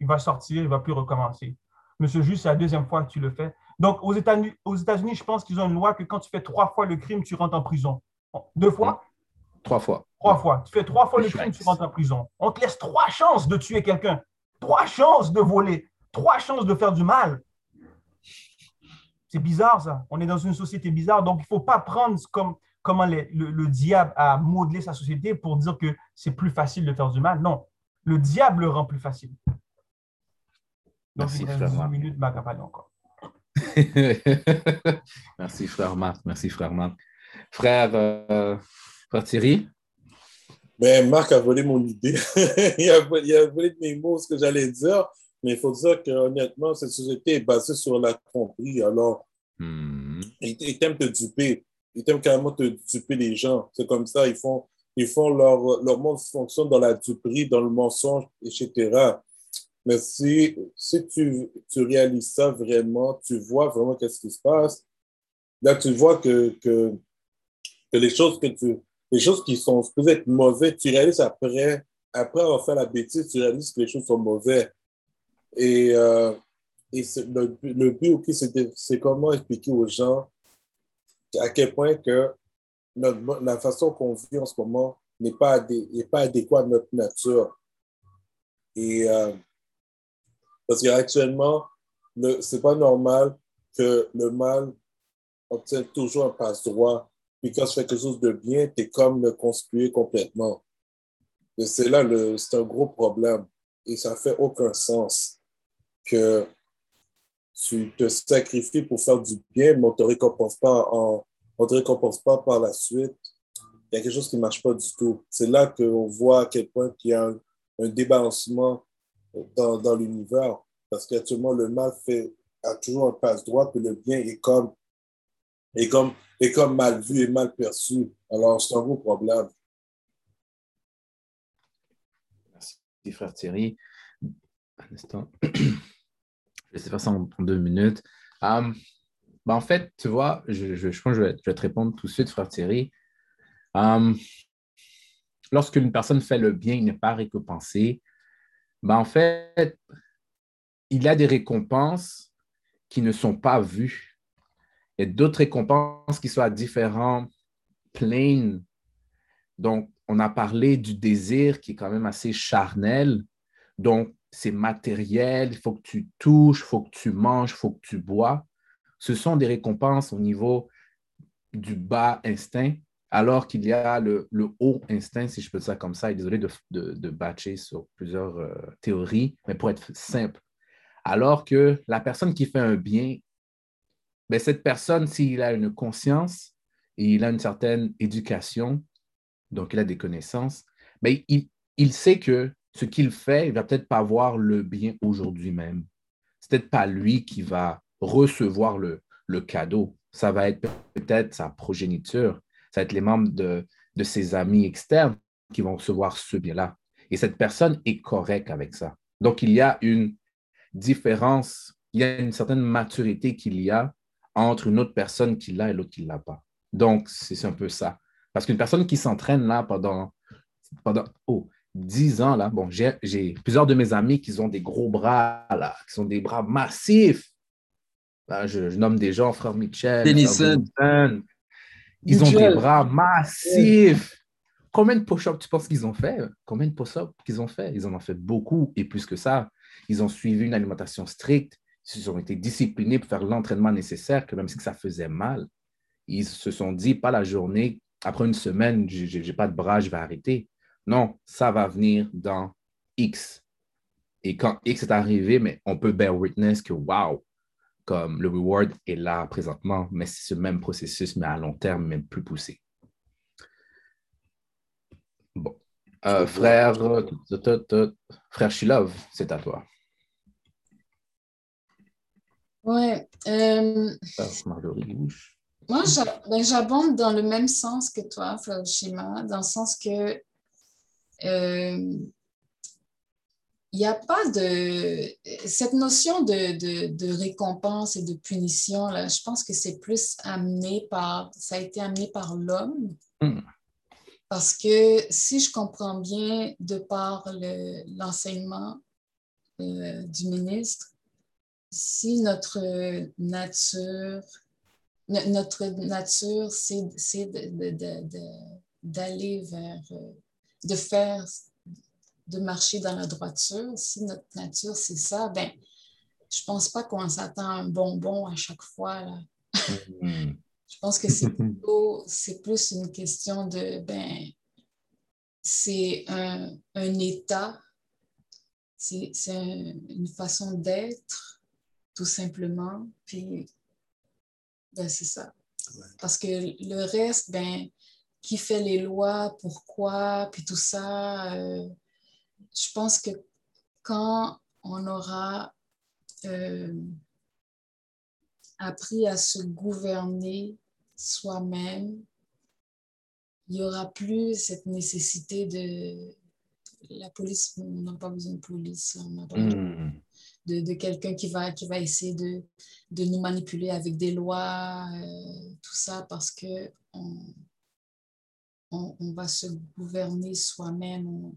il va sortir, il ne va plus recommencer. Monsieur juge, c'est la deuxième fois que tu le fais. Donc, aux États-Unis, aux États-Unis je pense qu'ils ont une loi que quand tu fais trois fois le crime, tu rentres en prison. Deux fois? Trois fois. Trois fois. Tu fais trois fois le crime, tu rentres en prison. On te laisse trois chances de tuer quelqu'un, trois chances de voler, trois chances de faire du mal. C'est bizarre, ça. On est dans une société bizarre. Donc, il ne faut pas prendre comme, comment le, diable a modelé sa société pour dire que c'est plus facile de faire du mal. Non. Le diable le rend plus facile. Donc, Merci, il reste minutes, encore. Merci, frère Marc. Merci, frère Marc. Frère, euh, Thierry? Ben, Marc a volé mon idée. il, a, volé mes mots, ce que j'allais dire. Mais il faut dire qu'honnêtement, cette société est basée sur la tromperie. Alors, hmm. ils, t'aiment te duper. Ils t'aiment carrément te duper les gens. C'est comme ça, ils font, ils font leur, leur monde fonctionne dans la duperie, dans le mensonge, etc. Mais si, si tu, tu réalises ça vraiment, tu vois vraiment qu'est-ce qui se passe, là, tu vois que, que, que les choses que tu, les choses qui sont supposées être mauvaises, tu réalises après, après avoir fait la bêtise, tu réalises que les choses sont mauvaises. Et, euh, et le, le, but, c'est comment expliquer aux gens à quel point que la façon qu'on vit en ce moment n'est pas, pas adéquate à notre nature. Et euh, parce qu'actuellement, ce n'est pas normal que le mal obtienne toujours un passe-droit puis quand tu fais quelque chose de bien, tu es comme le conspuer complètement. Et c'est là, c'est un gros problème. Et ça fait aucun sens que tu te sacrifies pour faire du bien, mais on ne te récompense pas en, on te récompense pas par la suite. Il y a quelque chose qui ne marche pas du tout. C'est là qu'on voit à quel point il y a un, débalancement dans, l'univers. Parce qu'actuellement, le mal fait, a toujours un passe droit, puis le bien est comme, est comme est comme mal vu et mal perçu. Alors, c'est un gros problème. Merci, frère Thierry. Un instant. Je vais essayer faire ça en, deux minutes. Um, ben, en fait, tu vois, je, je, pense que je vais, te répondre tout de suite, frère Thierry. Um, lorsqu'une personne fait le bien, il n'est pas récompensé. Ben, en fait, il y a des récompenses qui ne sont pas vues et d'autres récompenses qui soient à différents planes. Donc, on a parlé du désir qui est quand même assez charnel. Donc, c'est matériel, il faut que tu touches, il faut que tu manges, il faut que tu bois. Ce sont des récompenses au niveau du bas instinct, alors qu'il y a le, haut instinct, si je peux dire ça comme ça, et désolé de, de, batcher sur plusieurs euh, théories, mais pour être simple. Alors que la personne qui fait un bien ben, cette personne, s'il a une conscience et il a une certaine éducation, donc il a des connaissances, mais ben, il, sait que ce qu'il fait, il ne va peut-être pas voir le bien aujourd'hui même. C'est peut-être pas lui qui va recevoir le, cadeau. ça va être peut-être sa progéniture, ça va être les membres de, de ses amis externes qui vont recevoir ce bien-là. Et cette personne est correcte avec ça. Donc, il y a une différence, il y a une certaine maturité qu'il y a entre une autre personne qui l'a et l'autre qui ne l'a pas. Donc, c'est un peu ça. Parce qu'une personne qui s'entraîne là pendant, pendant oh, 10 ans, là, bon, j'ai plusieurs de mes amis qui ont des gros bras, là, qui sont des bras massifs. Je, nomme des gens, frère Mitchell. Denison. Ils ont des bras massifs. Combien de push-ups tu penses qu'ils ont fait? Combien de push-ups qu'ils ont fait? Ils en ont fait beaucoup et plus que ça. Ils ont suivi une alimentation stricte. Ils ont été disciplinés pour faire l'entraînement nécessaire, que même si ça faisait mal. Ils se sont dit, pas la journée, après une semaine, je n'ai pas de bras, je vais arrêter. Non, ça va venir dans X. Et quand X est arrivé, mais on peut bear witness que, wow, comme le reward est là présentement, mais c'est ce même processus, mais à long terme, même plus poussé. Bon. Euh, frère, frère Shilov, c'est à toi. Ouais. Euh, moi, ben, j'abonde dans le même sens que toi, frère Shima, dans le sens que euh, il n'y a pas de... Cette notion de, de, récompense et de punition, là, je pense que c'est plus amené par... Ça a été amené par l'homme. Hmm. Parce que si je comprends bien, de par l'enseignement euh, du ministre, si notre nature, notre nature, c'est d'aller vers, euh, de faire de marcher dans la droiture, si notre nature, c'est ça, ben, je pense pas qu'on s'attend à un bonbon à chaque fois. Là. Mm-hmm. je pense que c'est plutôt, c'est plus une question de, ben, c'est un, un, état, c'est une façon d'être, tout simplement. Puis, ben, c'est ça. Parce que le reste, ben, qui fait les lois, pourquoi, puis tout ça, euh, je pense que quand on aura euh, appris à se gouverner soi-même, il n'y aura plus cette nécessité de... La police, on n'a pas besoin de police, on n'a pas besoin hmm. de, quelqu'un qui va, qui va essayer de, de nous manipuler avec des lois, euh, tout ça, parce que on, on, va se gouverner soi-même, on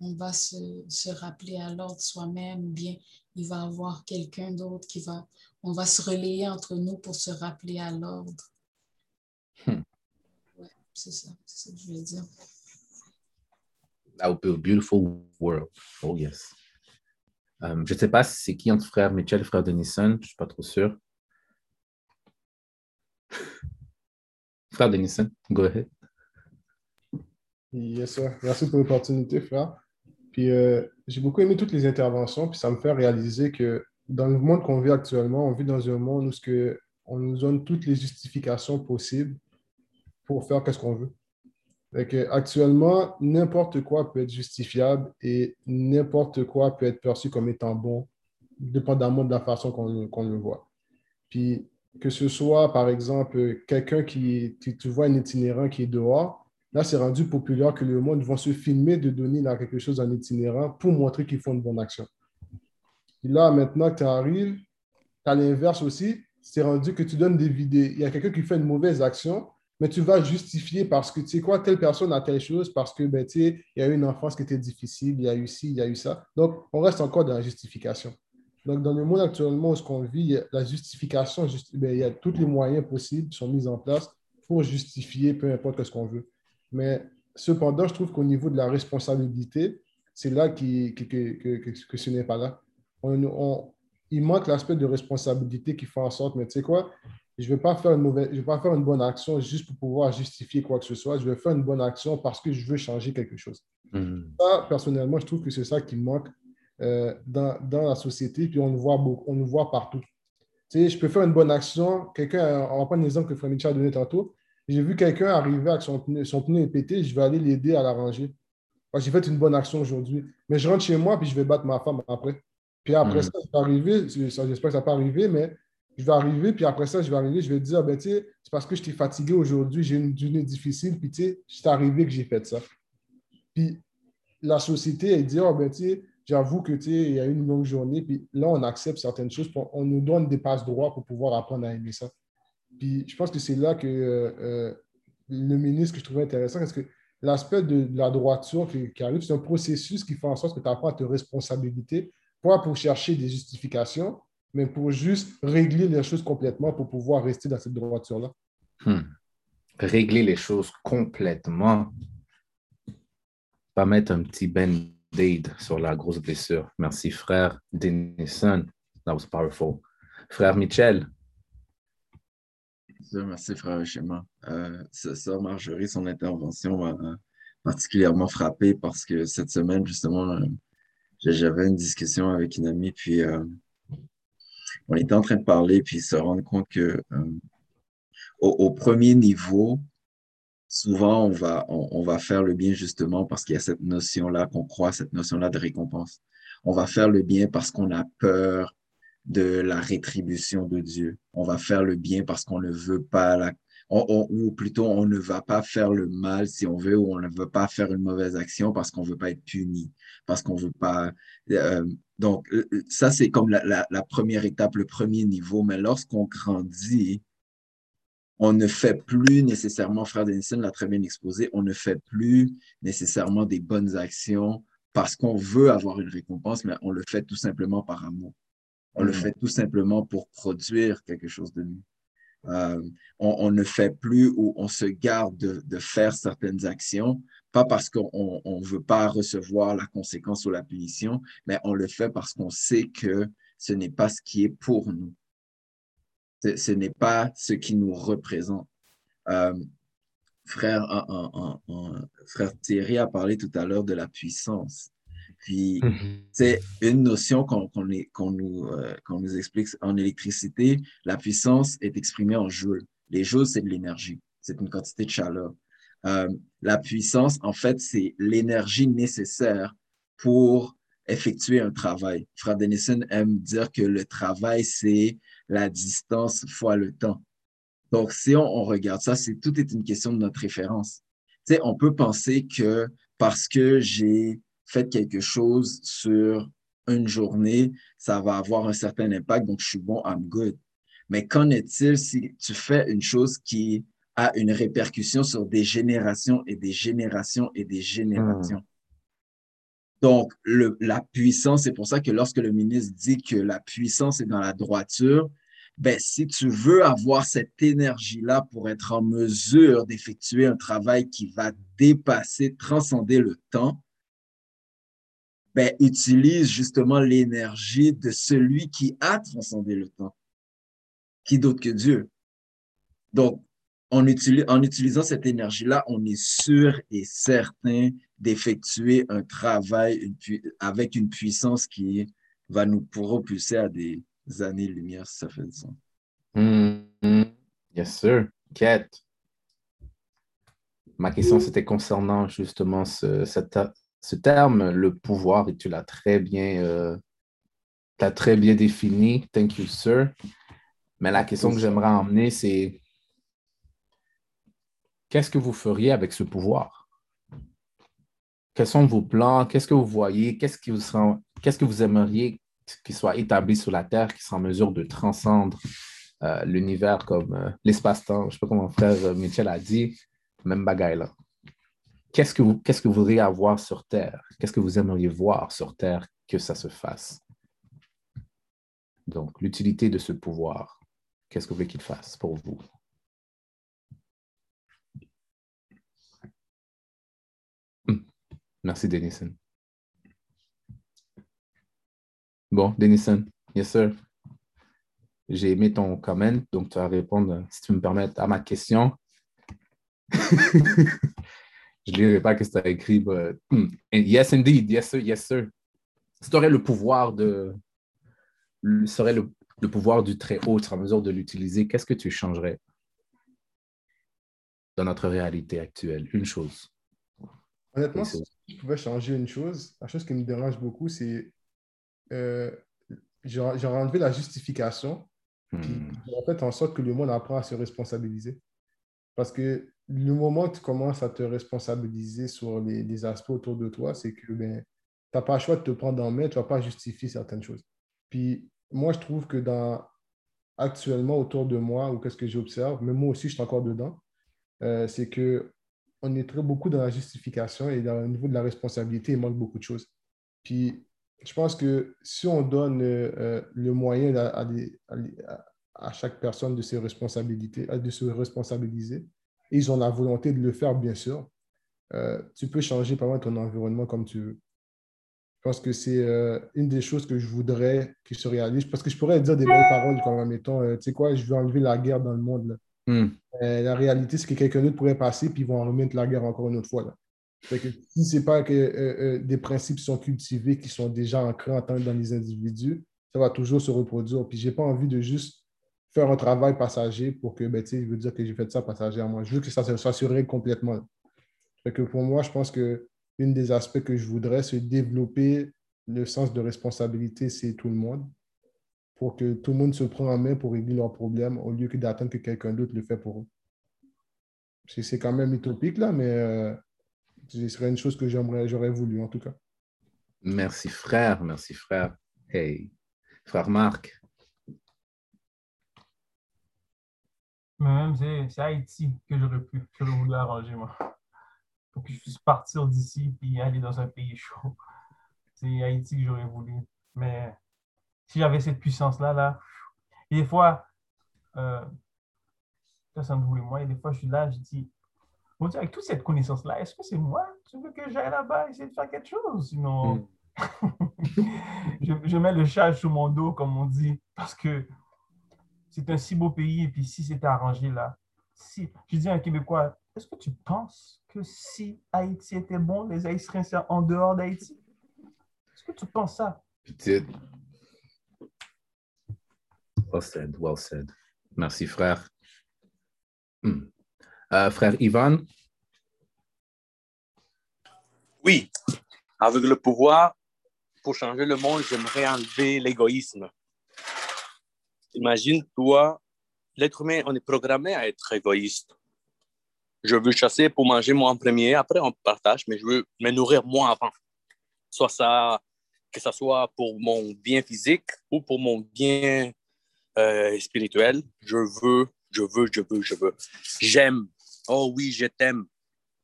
va se, rappeler à l'ordre soi-même, bien il va y avoir quelqu'un d'autre qui va, on va se relayer entre nous pour se rappeler à l'ordre. Hmm. c'est ça, c'est ça que je veux dire. That would be a beautiful world. Oh yes. Um, je ne sais pas si c'est qui entre frère Mitchell et frère Denison, je ne suis pas trop sûr. frère Denison, go ahead. Yes, sir. Merci pour l'opportunité, frère. Euh, j'ai beaucoup aimé toutes les interventions, puis ça me fait réaliser que dans le monde qu'on vit actuellement, on vit dans un monde où ce que on nous donne toutes les justifications possibles pour faire ce qu'on veut. actuellement, n'importe quoi peut être justifiable et n'importe quoi peut être perçu comme étant bon, dépendamment de la façon qu'on le voit. Puis que ce soit, par exemple, quelqu'un qui, tu vois un itinérant qui est dehors, Là, c'est rendu populaire que le monde va se filmer de donner quelque chose en itinérant pour montrer qu'ils font une bonne action. Là, maintenant que tu arrives, tu as l'inverse aussi. C'est rendu que tu donnes des vidéos. Il y a quelqu'un qui fait une mauvaise action, mais tu vas justifier parce que, tu sais quoi, telle personne a telle chose, parce que, ben, il y a eu une enfance qui était difficile, il y a eu ci, il y a eu ça. Donc, on reste encore dans la justification. Donc, dans le monde actuellement où ce qu'on vit, la justification, ben, il y a tous les moyens possibles qui sont mis en place pour justifier peu importe ce qu'on veut. Mais cependant, je trouve qu'au niveau de la responsabilité, c'est là qui, que, que, que, ce n'est pas là. On, il manque l'aspect de responsabilité qui fait en sorte, mais tu sais quoi, je ne vais, pas faire une mauvaise, je vais pas faire une bonne action juste pour pouvoir justifier quoi que ce soit. Je vais faire une bonne action parce que je veux changer quelque chose. Mm-hmm. Ça, personnellement, je trouve que c'est ça qui manque euh, dans, dans, la société, puis on le voit, beaucoup, on le voit partout. Tu sais, je peux faire une bonne action. Quelqu'un, on va prendre l'exemple que Frédéric a donné tantôt j'ai vu quelqu'un arriver avec son pneu, son pneu est pété, je vais aller l'aider à l'arranger. J'ai fait une bonne action aujourd'hui. Mais je rentre chez moi, puis je vais battre ma femme après. Puis après hmm. ça, ça peut arriver, j'espère que ça peut arriver, mais je vais arriver, puis après ça, je vais arriver, je vais dire, ben, tu sais, c'est parce que je t'ai fatigué aujourd'hui, j'ai une journée difficile, puis tu sais, c'est arrivé que j'ai fait ça. Puis la société, elle dit, oh, ben, tu sais, j'avoue que, tu sais, il y a eu une longue journée, puis là, on accepte certaines choses, on nous donne des passes droits pour pouvoir apprendre à aimer ça. Puis je pense que c'est là que euh, euh, le ministre que je trouvais intéressant, parce que l'aspect de, la droiture qui, arrive, c'est un processus qui fait en sorte que tu apprends à te responsabilité, pas pour chercher des justifications, mais pour juste régler les choses complètement pour pouvoir rester dans cette droiture-là. Hmm. Régler les choses complètement. Pas mettre un petit band-aid sur la grosse blessure. Merci, frère Denison. That was powerful. Frère Michel. Merci, frère Schéma. Euh, ça, Marjorie, son intervention m'a particulièrement frappé parce que cette semaine, justement, euh, j'avais une discussion avec une amie, puis euh, on était en train de parler, puis se rendre compte que euh, au, premier niveau, souvent on va, on, va faire le bien justement parce qu'il y a cette notion-là, qu'on croit, cette notion-là de récompense. On va faire le bien parce qu'on a peur de la rétribution de Dieu. On va faire le bien parce qu'on ne veut pas la, ou plutôt on ne va pas faire le mal si on veut, ou on ne veut pas faire une mauvaise action parce qu'on ne veut pas être puni, parce qu'on ne veut pas. Euh, donc, euh, euh, ça, c'est comme la, première étape, le premier niveau. Mais lorsqu'on grandit, on ne fait plus nécessairement, frère Denison l'a très bien exposé, on ne fait plus nécessairement des bonnes actions parce qu'on veut avoir une récompense, mais on le fait tout simplement par amour. On le mm. fait tout simplement pour produire quelque chose de mieux. Euh, on, ne fait plus ou on se garde de, faire certaines actions, pas parce qu'on ne veut pas recevoir la conséquence ou la punition, mais on le fait parce qu'on sait que ce n'est pas ce qui est pour nous. Ce, n'est pas ce qui nous représente. Euh, frère, frère Thierry a parlé tout à l'heure de la puissance. Puis, mhm. c'est une notion qu'on nous, euh, nous explique en électricité. La puissance est exprimée en joules. Les joules, c'est de l'énergie. C'est une quantité de chaleur. Euh, la puissance, en fait, c'est l'énergie nécessaire pour effectuer un travail. Frère Denison aime dire que le travail, c'est la distance fois le temps. Donc, si on, on regarde ça, c'est tout est une question de notre référence. Tu sais, on peut penser que parce que j'ai faites quelque chose sur une journée, ça va avoir un certain impact, donc je suis bon, I'm good. Mais qu'en est-il si tu fais une chose qui a une répercussion sur des générations et des générations et des générations? Hmm. Donc, le, la puissance, c'est pour ça que lorsque le ministre dit que la puissance est dans la droiture, ben, si tu veux avoir cette énergie-là pour être en mesure d'effectuer un travail qui va dépasser, transcender le temps, ben, utilise justement l'énergie de celui qui a transcendé le temps. Qui d'autre que Dieu? Donc, en, en utilisant cette énergie-là, on est sûr et certain d'effectuer un travail avec une puissance qui va nous propulser à des années-lumière, si ça fait du sens. Mm-hmm. Yes, sir. Kate. Ma question, c'était concernant justement ce, cette, ce terme, le pouvoir, et tu l'as très bien, euh, très bien défini. Thank you, sir. Mais la question que j'aimerais emmener, c'est qu'est-ce que vous feriez avec ce pouvoir? Quels sont vos plans? Qu'est-ce que vous voyez? Qu'est-ce que vous, qu'est-ce que vous aimeriez qu'il soit établi sur la Terre, qui sera en mesure de transcendre euh, l'univers comme euh, l'espace-temps? Je ne sais pas comment mon frère Michel a dit, même bagaille là qu'est-ce que vous, voudriez avoir sur Terre? Qu'est-ce que vous aimeriez voir sur Terre que ça se fasse? Donc, l'utilité de ce pouvoir, qu'est-ce que vous voulez qu'il fasse pour vous? Hmm. Merci, Denison. Bon, Denison, yes, sir. J'ai aimé ton comment, donc tu vas répondre, si tu me permets, à ma question. Je ne lirai pas ce que tu as écrit. Hmm. yes, indeed. Yes, sir. Yes, sir. Si tu aurais le pouvoir de. serait le, pouvoir du très haut, tu en mesure de l'utiliser, qu'est-ce que tu changerais dans notre réalité actuelle? Une chose. Honnêtement, si je pouvais changer une chose, la chose qui me dérange beaucoup, c'est euh, j'aurais enlevé la justification Hmm. en fait, en sorte que le monde apprend à se responsabiliser. Parce que le moment où tu commences à te responsabiliser sur les, aspects autour de toi, c'est que ben, tu n'as pas le choix de te prendre en main, tu ne vas pas justifier certaines choses. Puis moi, je trouve que actuellement autour de moi, ou qu'est-ce que j'observe, mais moi aussi, je suis encore dedans, euh, c'est que on est très beaucoup dans la justification et dans, au niveau de la responsabilité, il manque beaucoup de choses. Puis je pense que si on donne euh, euh, le moyen à, à, chaque personne de ses responsabilités, de se responsabiliser, et ils ont la volonté de le faire, bien sûr, euh, tu peux changer pas mal ton environnement comme tu veux. Je pense que c'est une des choses que je voudrais que se réalise, parce que je pourrais dire des belles paroles comme, mettons, tu sais quoi, je veux enlever la guerre dans le monde. Hmm. la réalité, c'est que quelqu'un d'autre pourrait passer, puis ils vont remettre la guerre encore une autre fois. Là que si ce n'est pas que euh, euh, des principes sont cultivés, qui sont déjà ancrés en tant dans les individus, ça va toujours se reproduire. Puis je n'ai pas envie de juste faire un travail passager pour que, ben, je veux dire que j'ai fait ça passager à moi. Je veux que ça s'assure complètement. que pour moi, je pense que une des aspects que je voudrais, c'est développer le sens de responsabilité, c'est tout le monde, pour que tout le monde se prenne en main pour régler leurs problèmes au lieu que d'attendre que quelqu'un d'autre le fait pour eux. C'est quand même utopique, là, mais euh, ce serait une chose que j'aurais voulu, en tout cas. Merci, frère. Merci, frère. Hey, frère Marc. Même, c'est Haïti que j'aurais pu, que j'aurais voulu arranger, moi. Pour que je puisse partir d'ici et aller dans un pays chaud. C'est Haïti que j'aurais voulu. Mais si j'avais cette puissance-là, là, et des fois, euh, personne ne voulait moi, et des fois, je suis là, je dis, Bon, avec toute cette connaissance-là, est-ce que c'est moi? Tu veux que j'aille là-bas essayer de faire quelque chose? Sinon, mm. je, mets le chat sur mon dos, comme on dit, parce que c'est un si beau pays, et puis si c'était arrangé là, si, je dis à un Québécois, est-ce que tu penses que si Haïti était bon, les Haïtiens seraient en dehors d'Haïti? Est-ce que tu penses ça? Peut-être. Well said, well said. Merci, frère. Hmm. Euh, frère Ivan? Oui, avec le pouvoir, pour changer le monde, j'aimerais enlever l'égoïsme. Imagine, toi, l'être humain, on est programmé à être égoïste. Je veux chasser pour manger moi en premier, après on partage, mais je veux me nourrir moi avant. Soit ça, que ce soit pour mon bien physique ou pour mon bien euh, spirituel, je veux, je veux, je veux, je veux. J'aime Oh oui, je t'aime.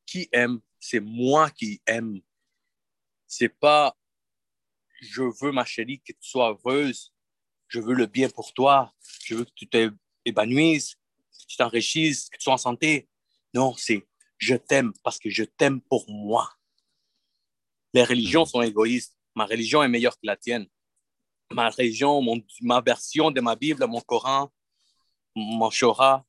Qui aime? C'est moi qui aime. C'est pas je veux, ma chérie, que tu sois heureuse. Je veux le bien pour toi. Je veux que tu t'épanouisses, que tu t'enrichisses, que tu sois en santé. Non, c'est je t'aime parce que je t'aime pour moi. Les religions sont égoïstes. Ma religion est meilleure que la tienne. Ma religion, ma version de ma Bible, mon Coran, mon Shora,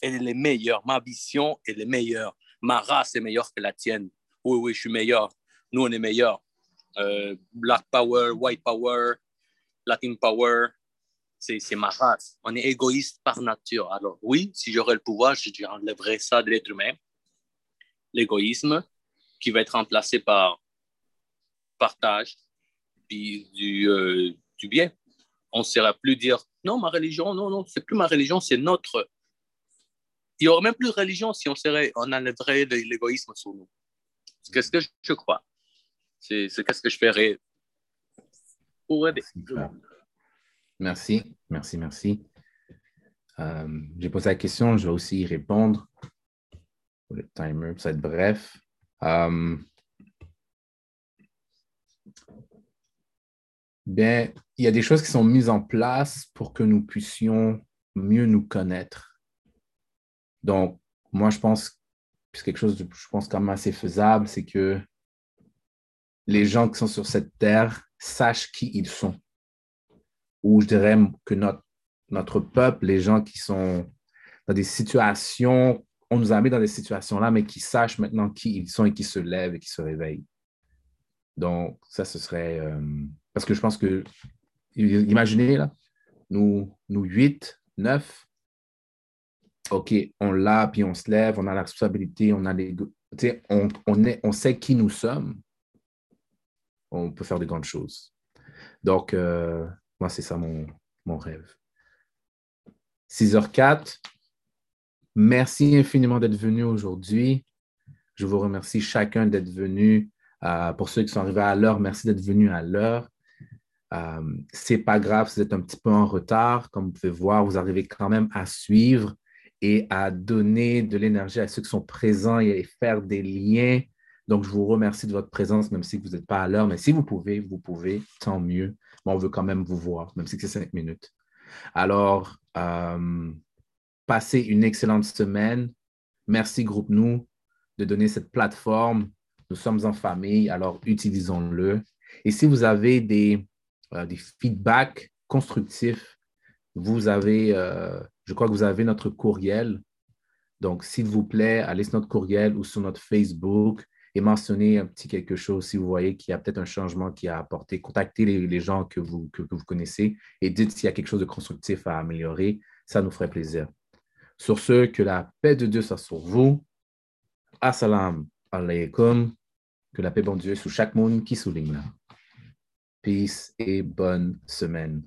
elle est meilleure. Ma vision, est meilleure. Ma race est meilleure que la tienne. Oui, oui, je suis meilleur. Nous, on est meilleurs. Euh, Black Power, White Power, Latin Power, c'est ma race. On est égoïste par nature. Alors oui, si j'aurais le pouvoir, j'enlèverais ça de l'être humain. L'égoïsme qui va être remplacé par partage, puis du, euh, du bien. On ne sera plus dire non, ma religion, non, non, c'est plus ma religion, c'est notre il n'y aurait même plus de religion si on, serait, on enlèverait l'égoïsme sur nous. C'est ce que je crois. C'est ce que je ferais Merci, merci, merci. Euh, j'ai posé la question, je vais aussi y répondre. Le timer, ça va être bref. Euh, bien, il y a des choses qui sont mises en place pour que nous puissions mieux nous connaître donc, moi, je pense que c'est quelque chose de, je pense, quand même assez faisable, c'est que les gens qui sont sur cette terre sachent qui ils sont. Ou je dirais que notre, notre peuple, les gens qui sont dans des situations, on nous a mis dans des situations-là, mais qui sachent maintenant qui ils sont et qui se lèvent et qui se réveillent. Donc, ça, ce serait... Euh, parce que je pense que, imaginez, là, nous, nous huit, neuf, OK, on l'a, puis on se lève, on a la responsabilité, on a les. On, on, est, on sait qui nous sommes, on peut faire de grandes choses. Donc, euh, moi, c'est ça mon, mon rêve. 6h04. Merci infiniment d'être venu aujourd'hui. Je vous remercie chacun d'être venu. Euh, pour ceux qui sont arrivés à l'heure, merci d'être venu à l'heure. Euh, c'est pas grave si vous êtes un petit peu en retard. Comme vous pouvez voir, vous arrivez quand même à suivre et à donner de l'énergie à ceux qui sont présents et à faire des liens. Donc, je vous remercie de votre présence, même si vous n'êtes pas à l'heure. Mais si vous pouvez, vous pouvez, tant mieux. Mais on veut quand même vous voir, même si c'est cinq minutes. Alors, euh, passez une excellente semaine. Merci, Groupe Nous, de donner cette plateforme. Nous sommes en famille, alors utilisons-le. Et si vous avez des, euh, feedbacks constructifs, vous avez, euh, je crois que vous avez notre courriel. Donc, s'il vous plaît, allez sur notre courriel ou sur notre Facebook et mentionnez un petit quelque chose si vous voyez qu'il y a peut-être un changement qui a apporté. Contactez les, gens que vous, que, vous connaissez et dites s'il y a quelque chose de constructif à améliorer. Ça nous ferait plaisir. Sur ce, que la paix de Dieu soit sur vous. Assalamu alaikum. Que la paix de Dieu sur chaque monde qui souligne. Peace et bonne semaine.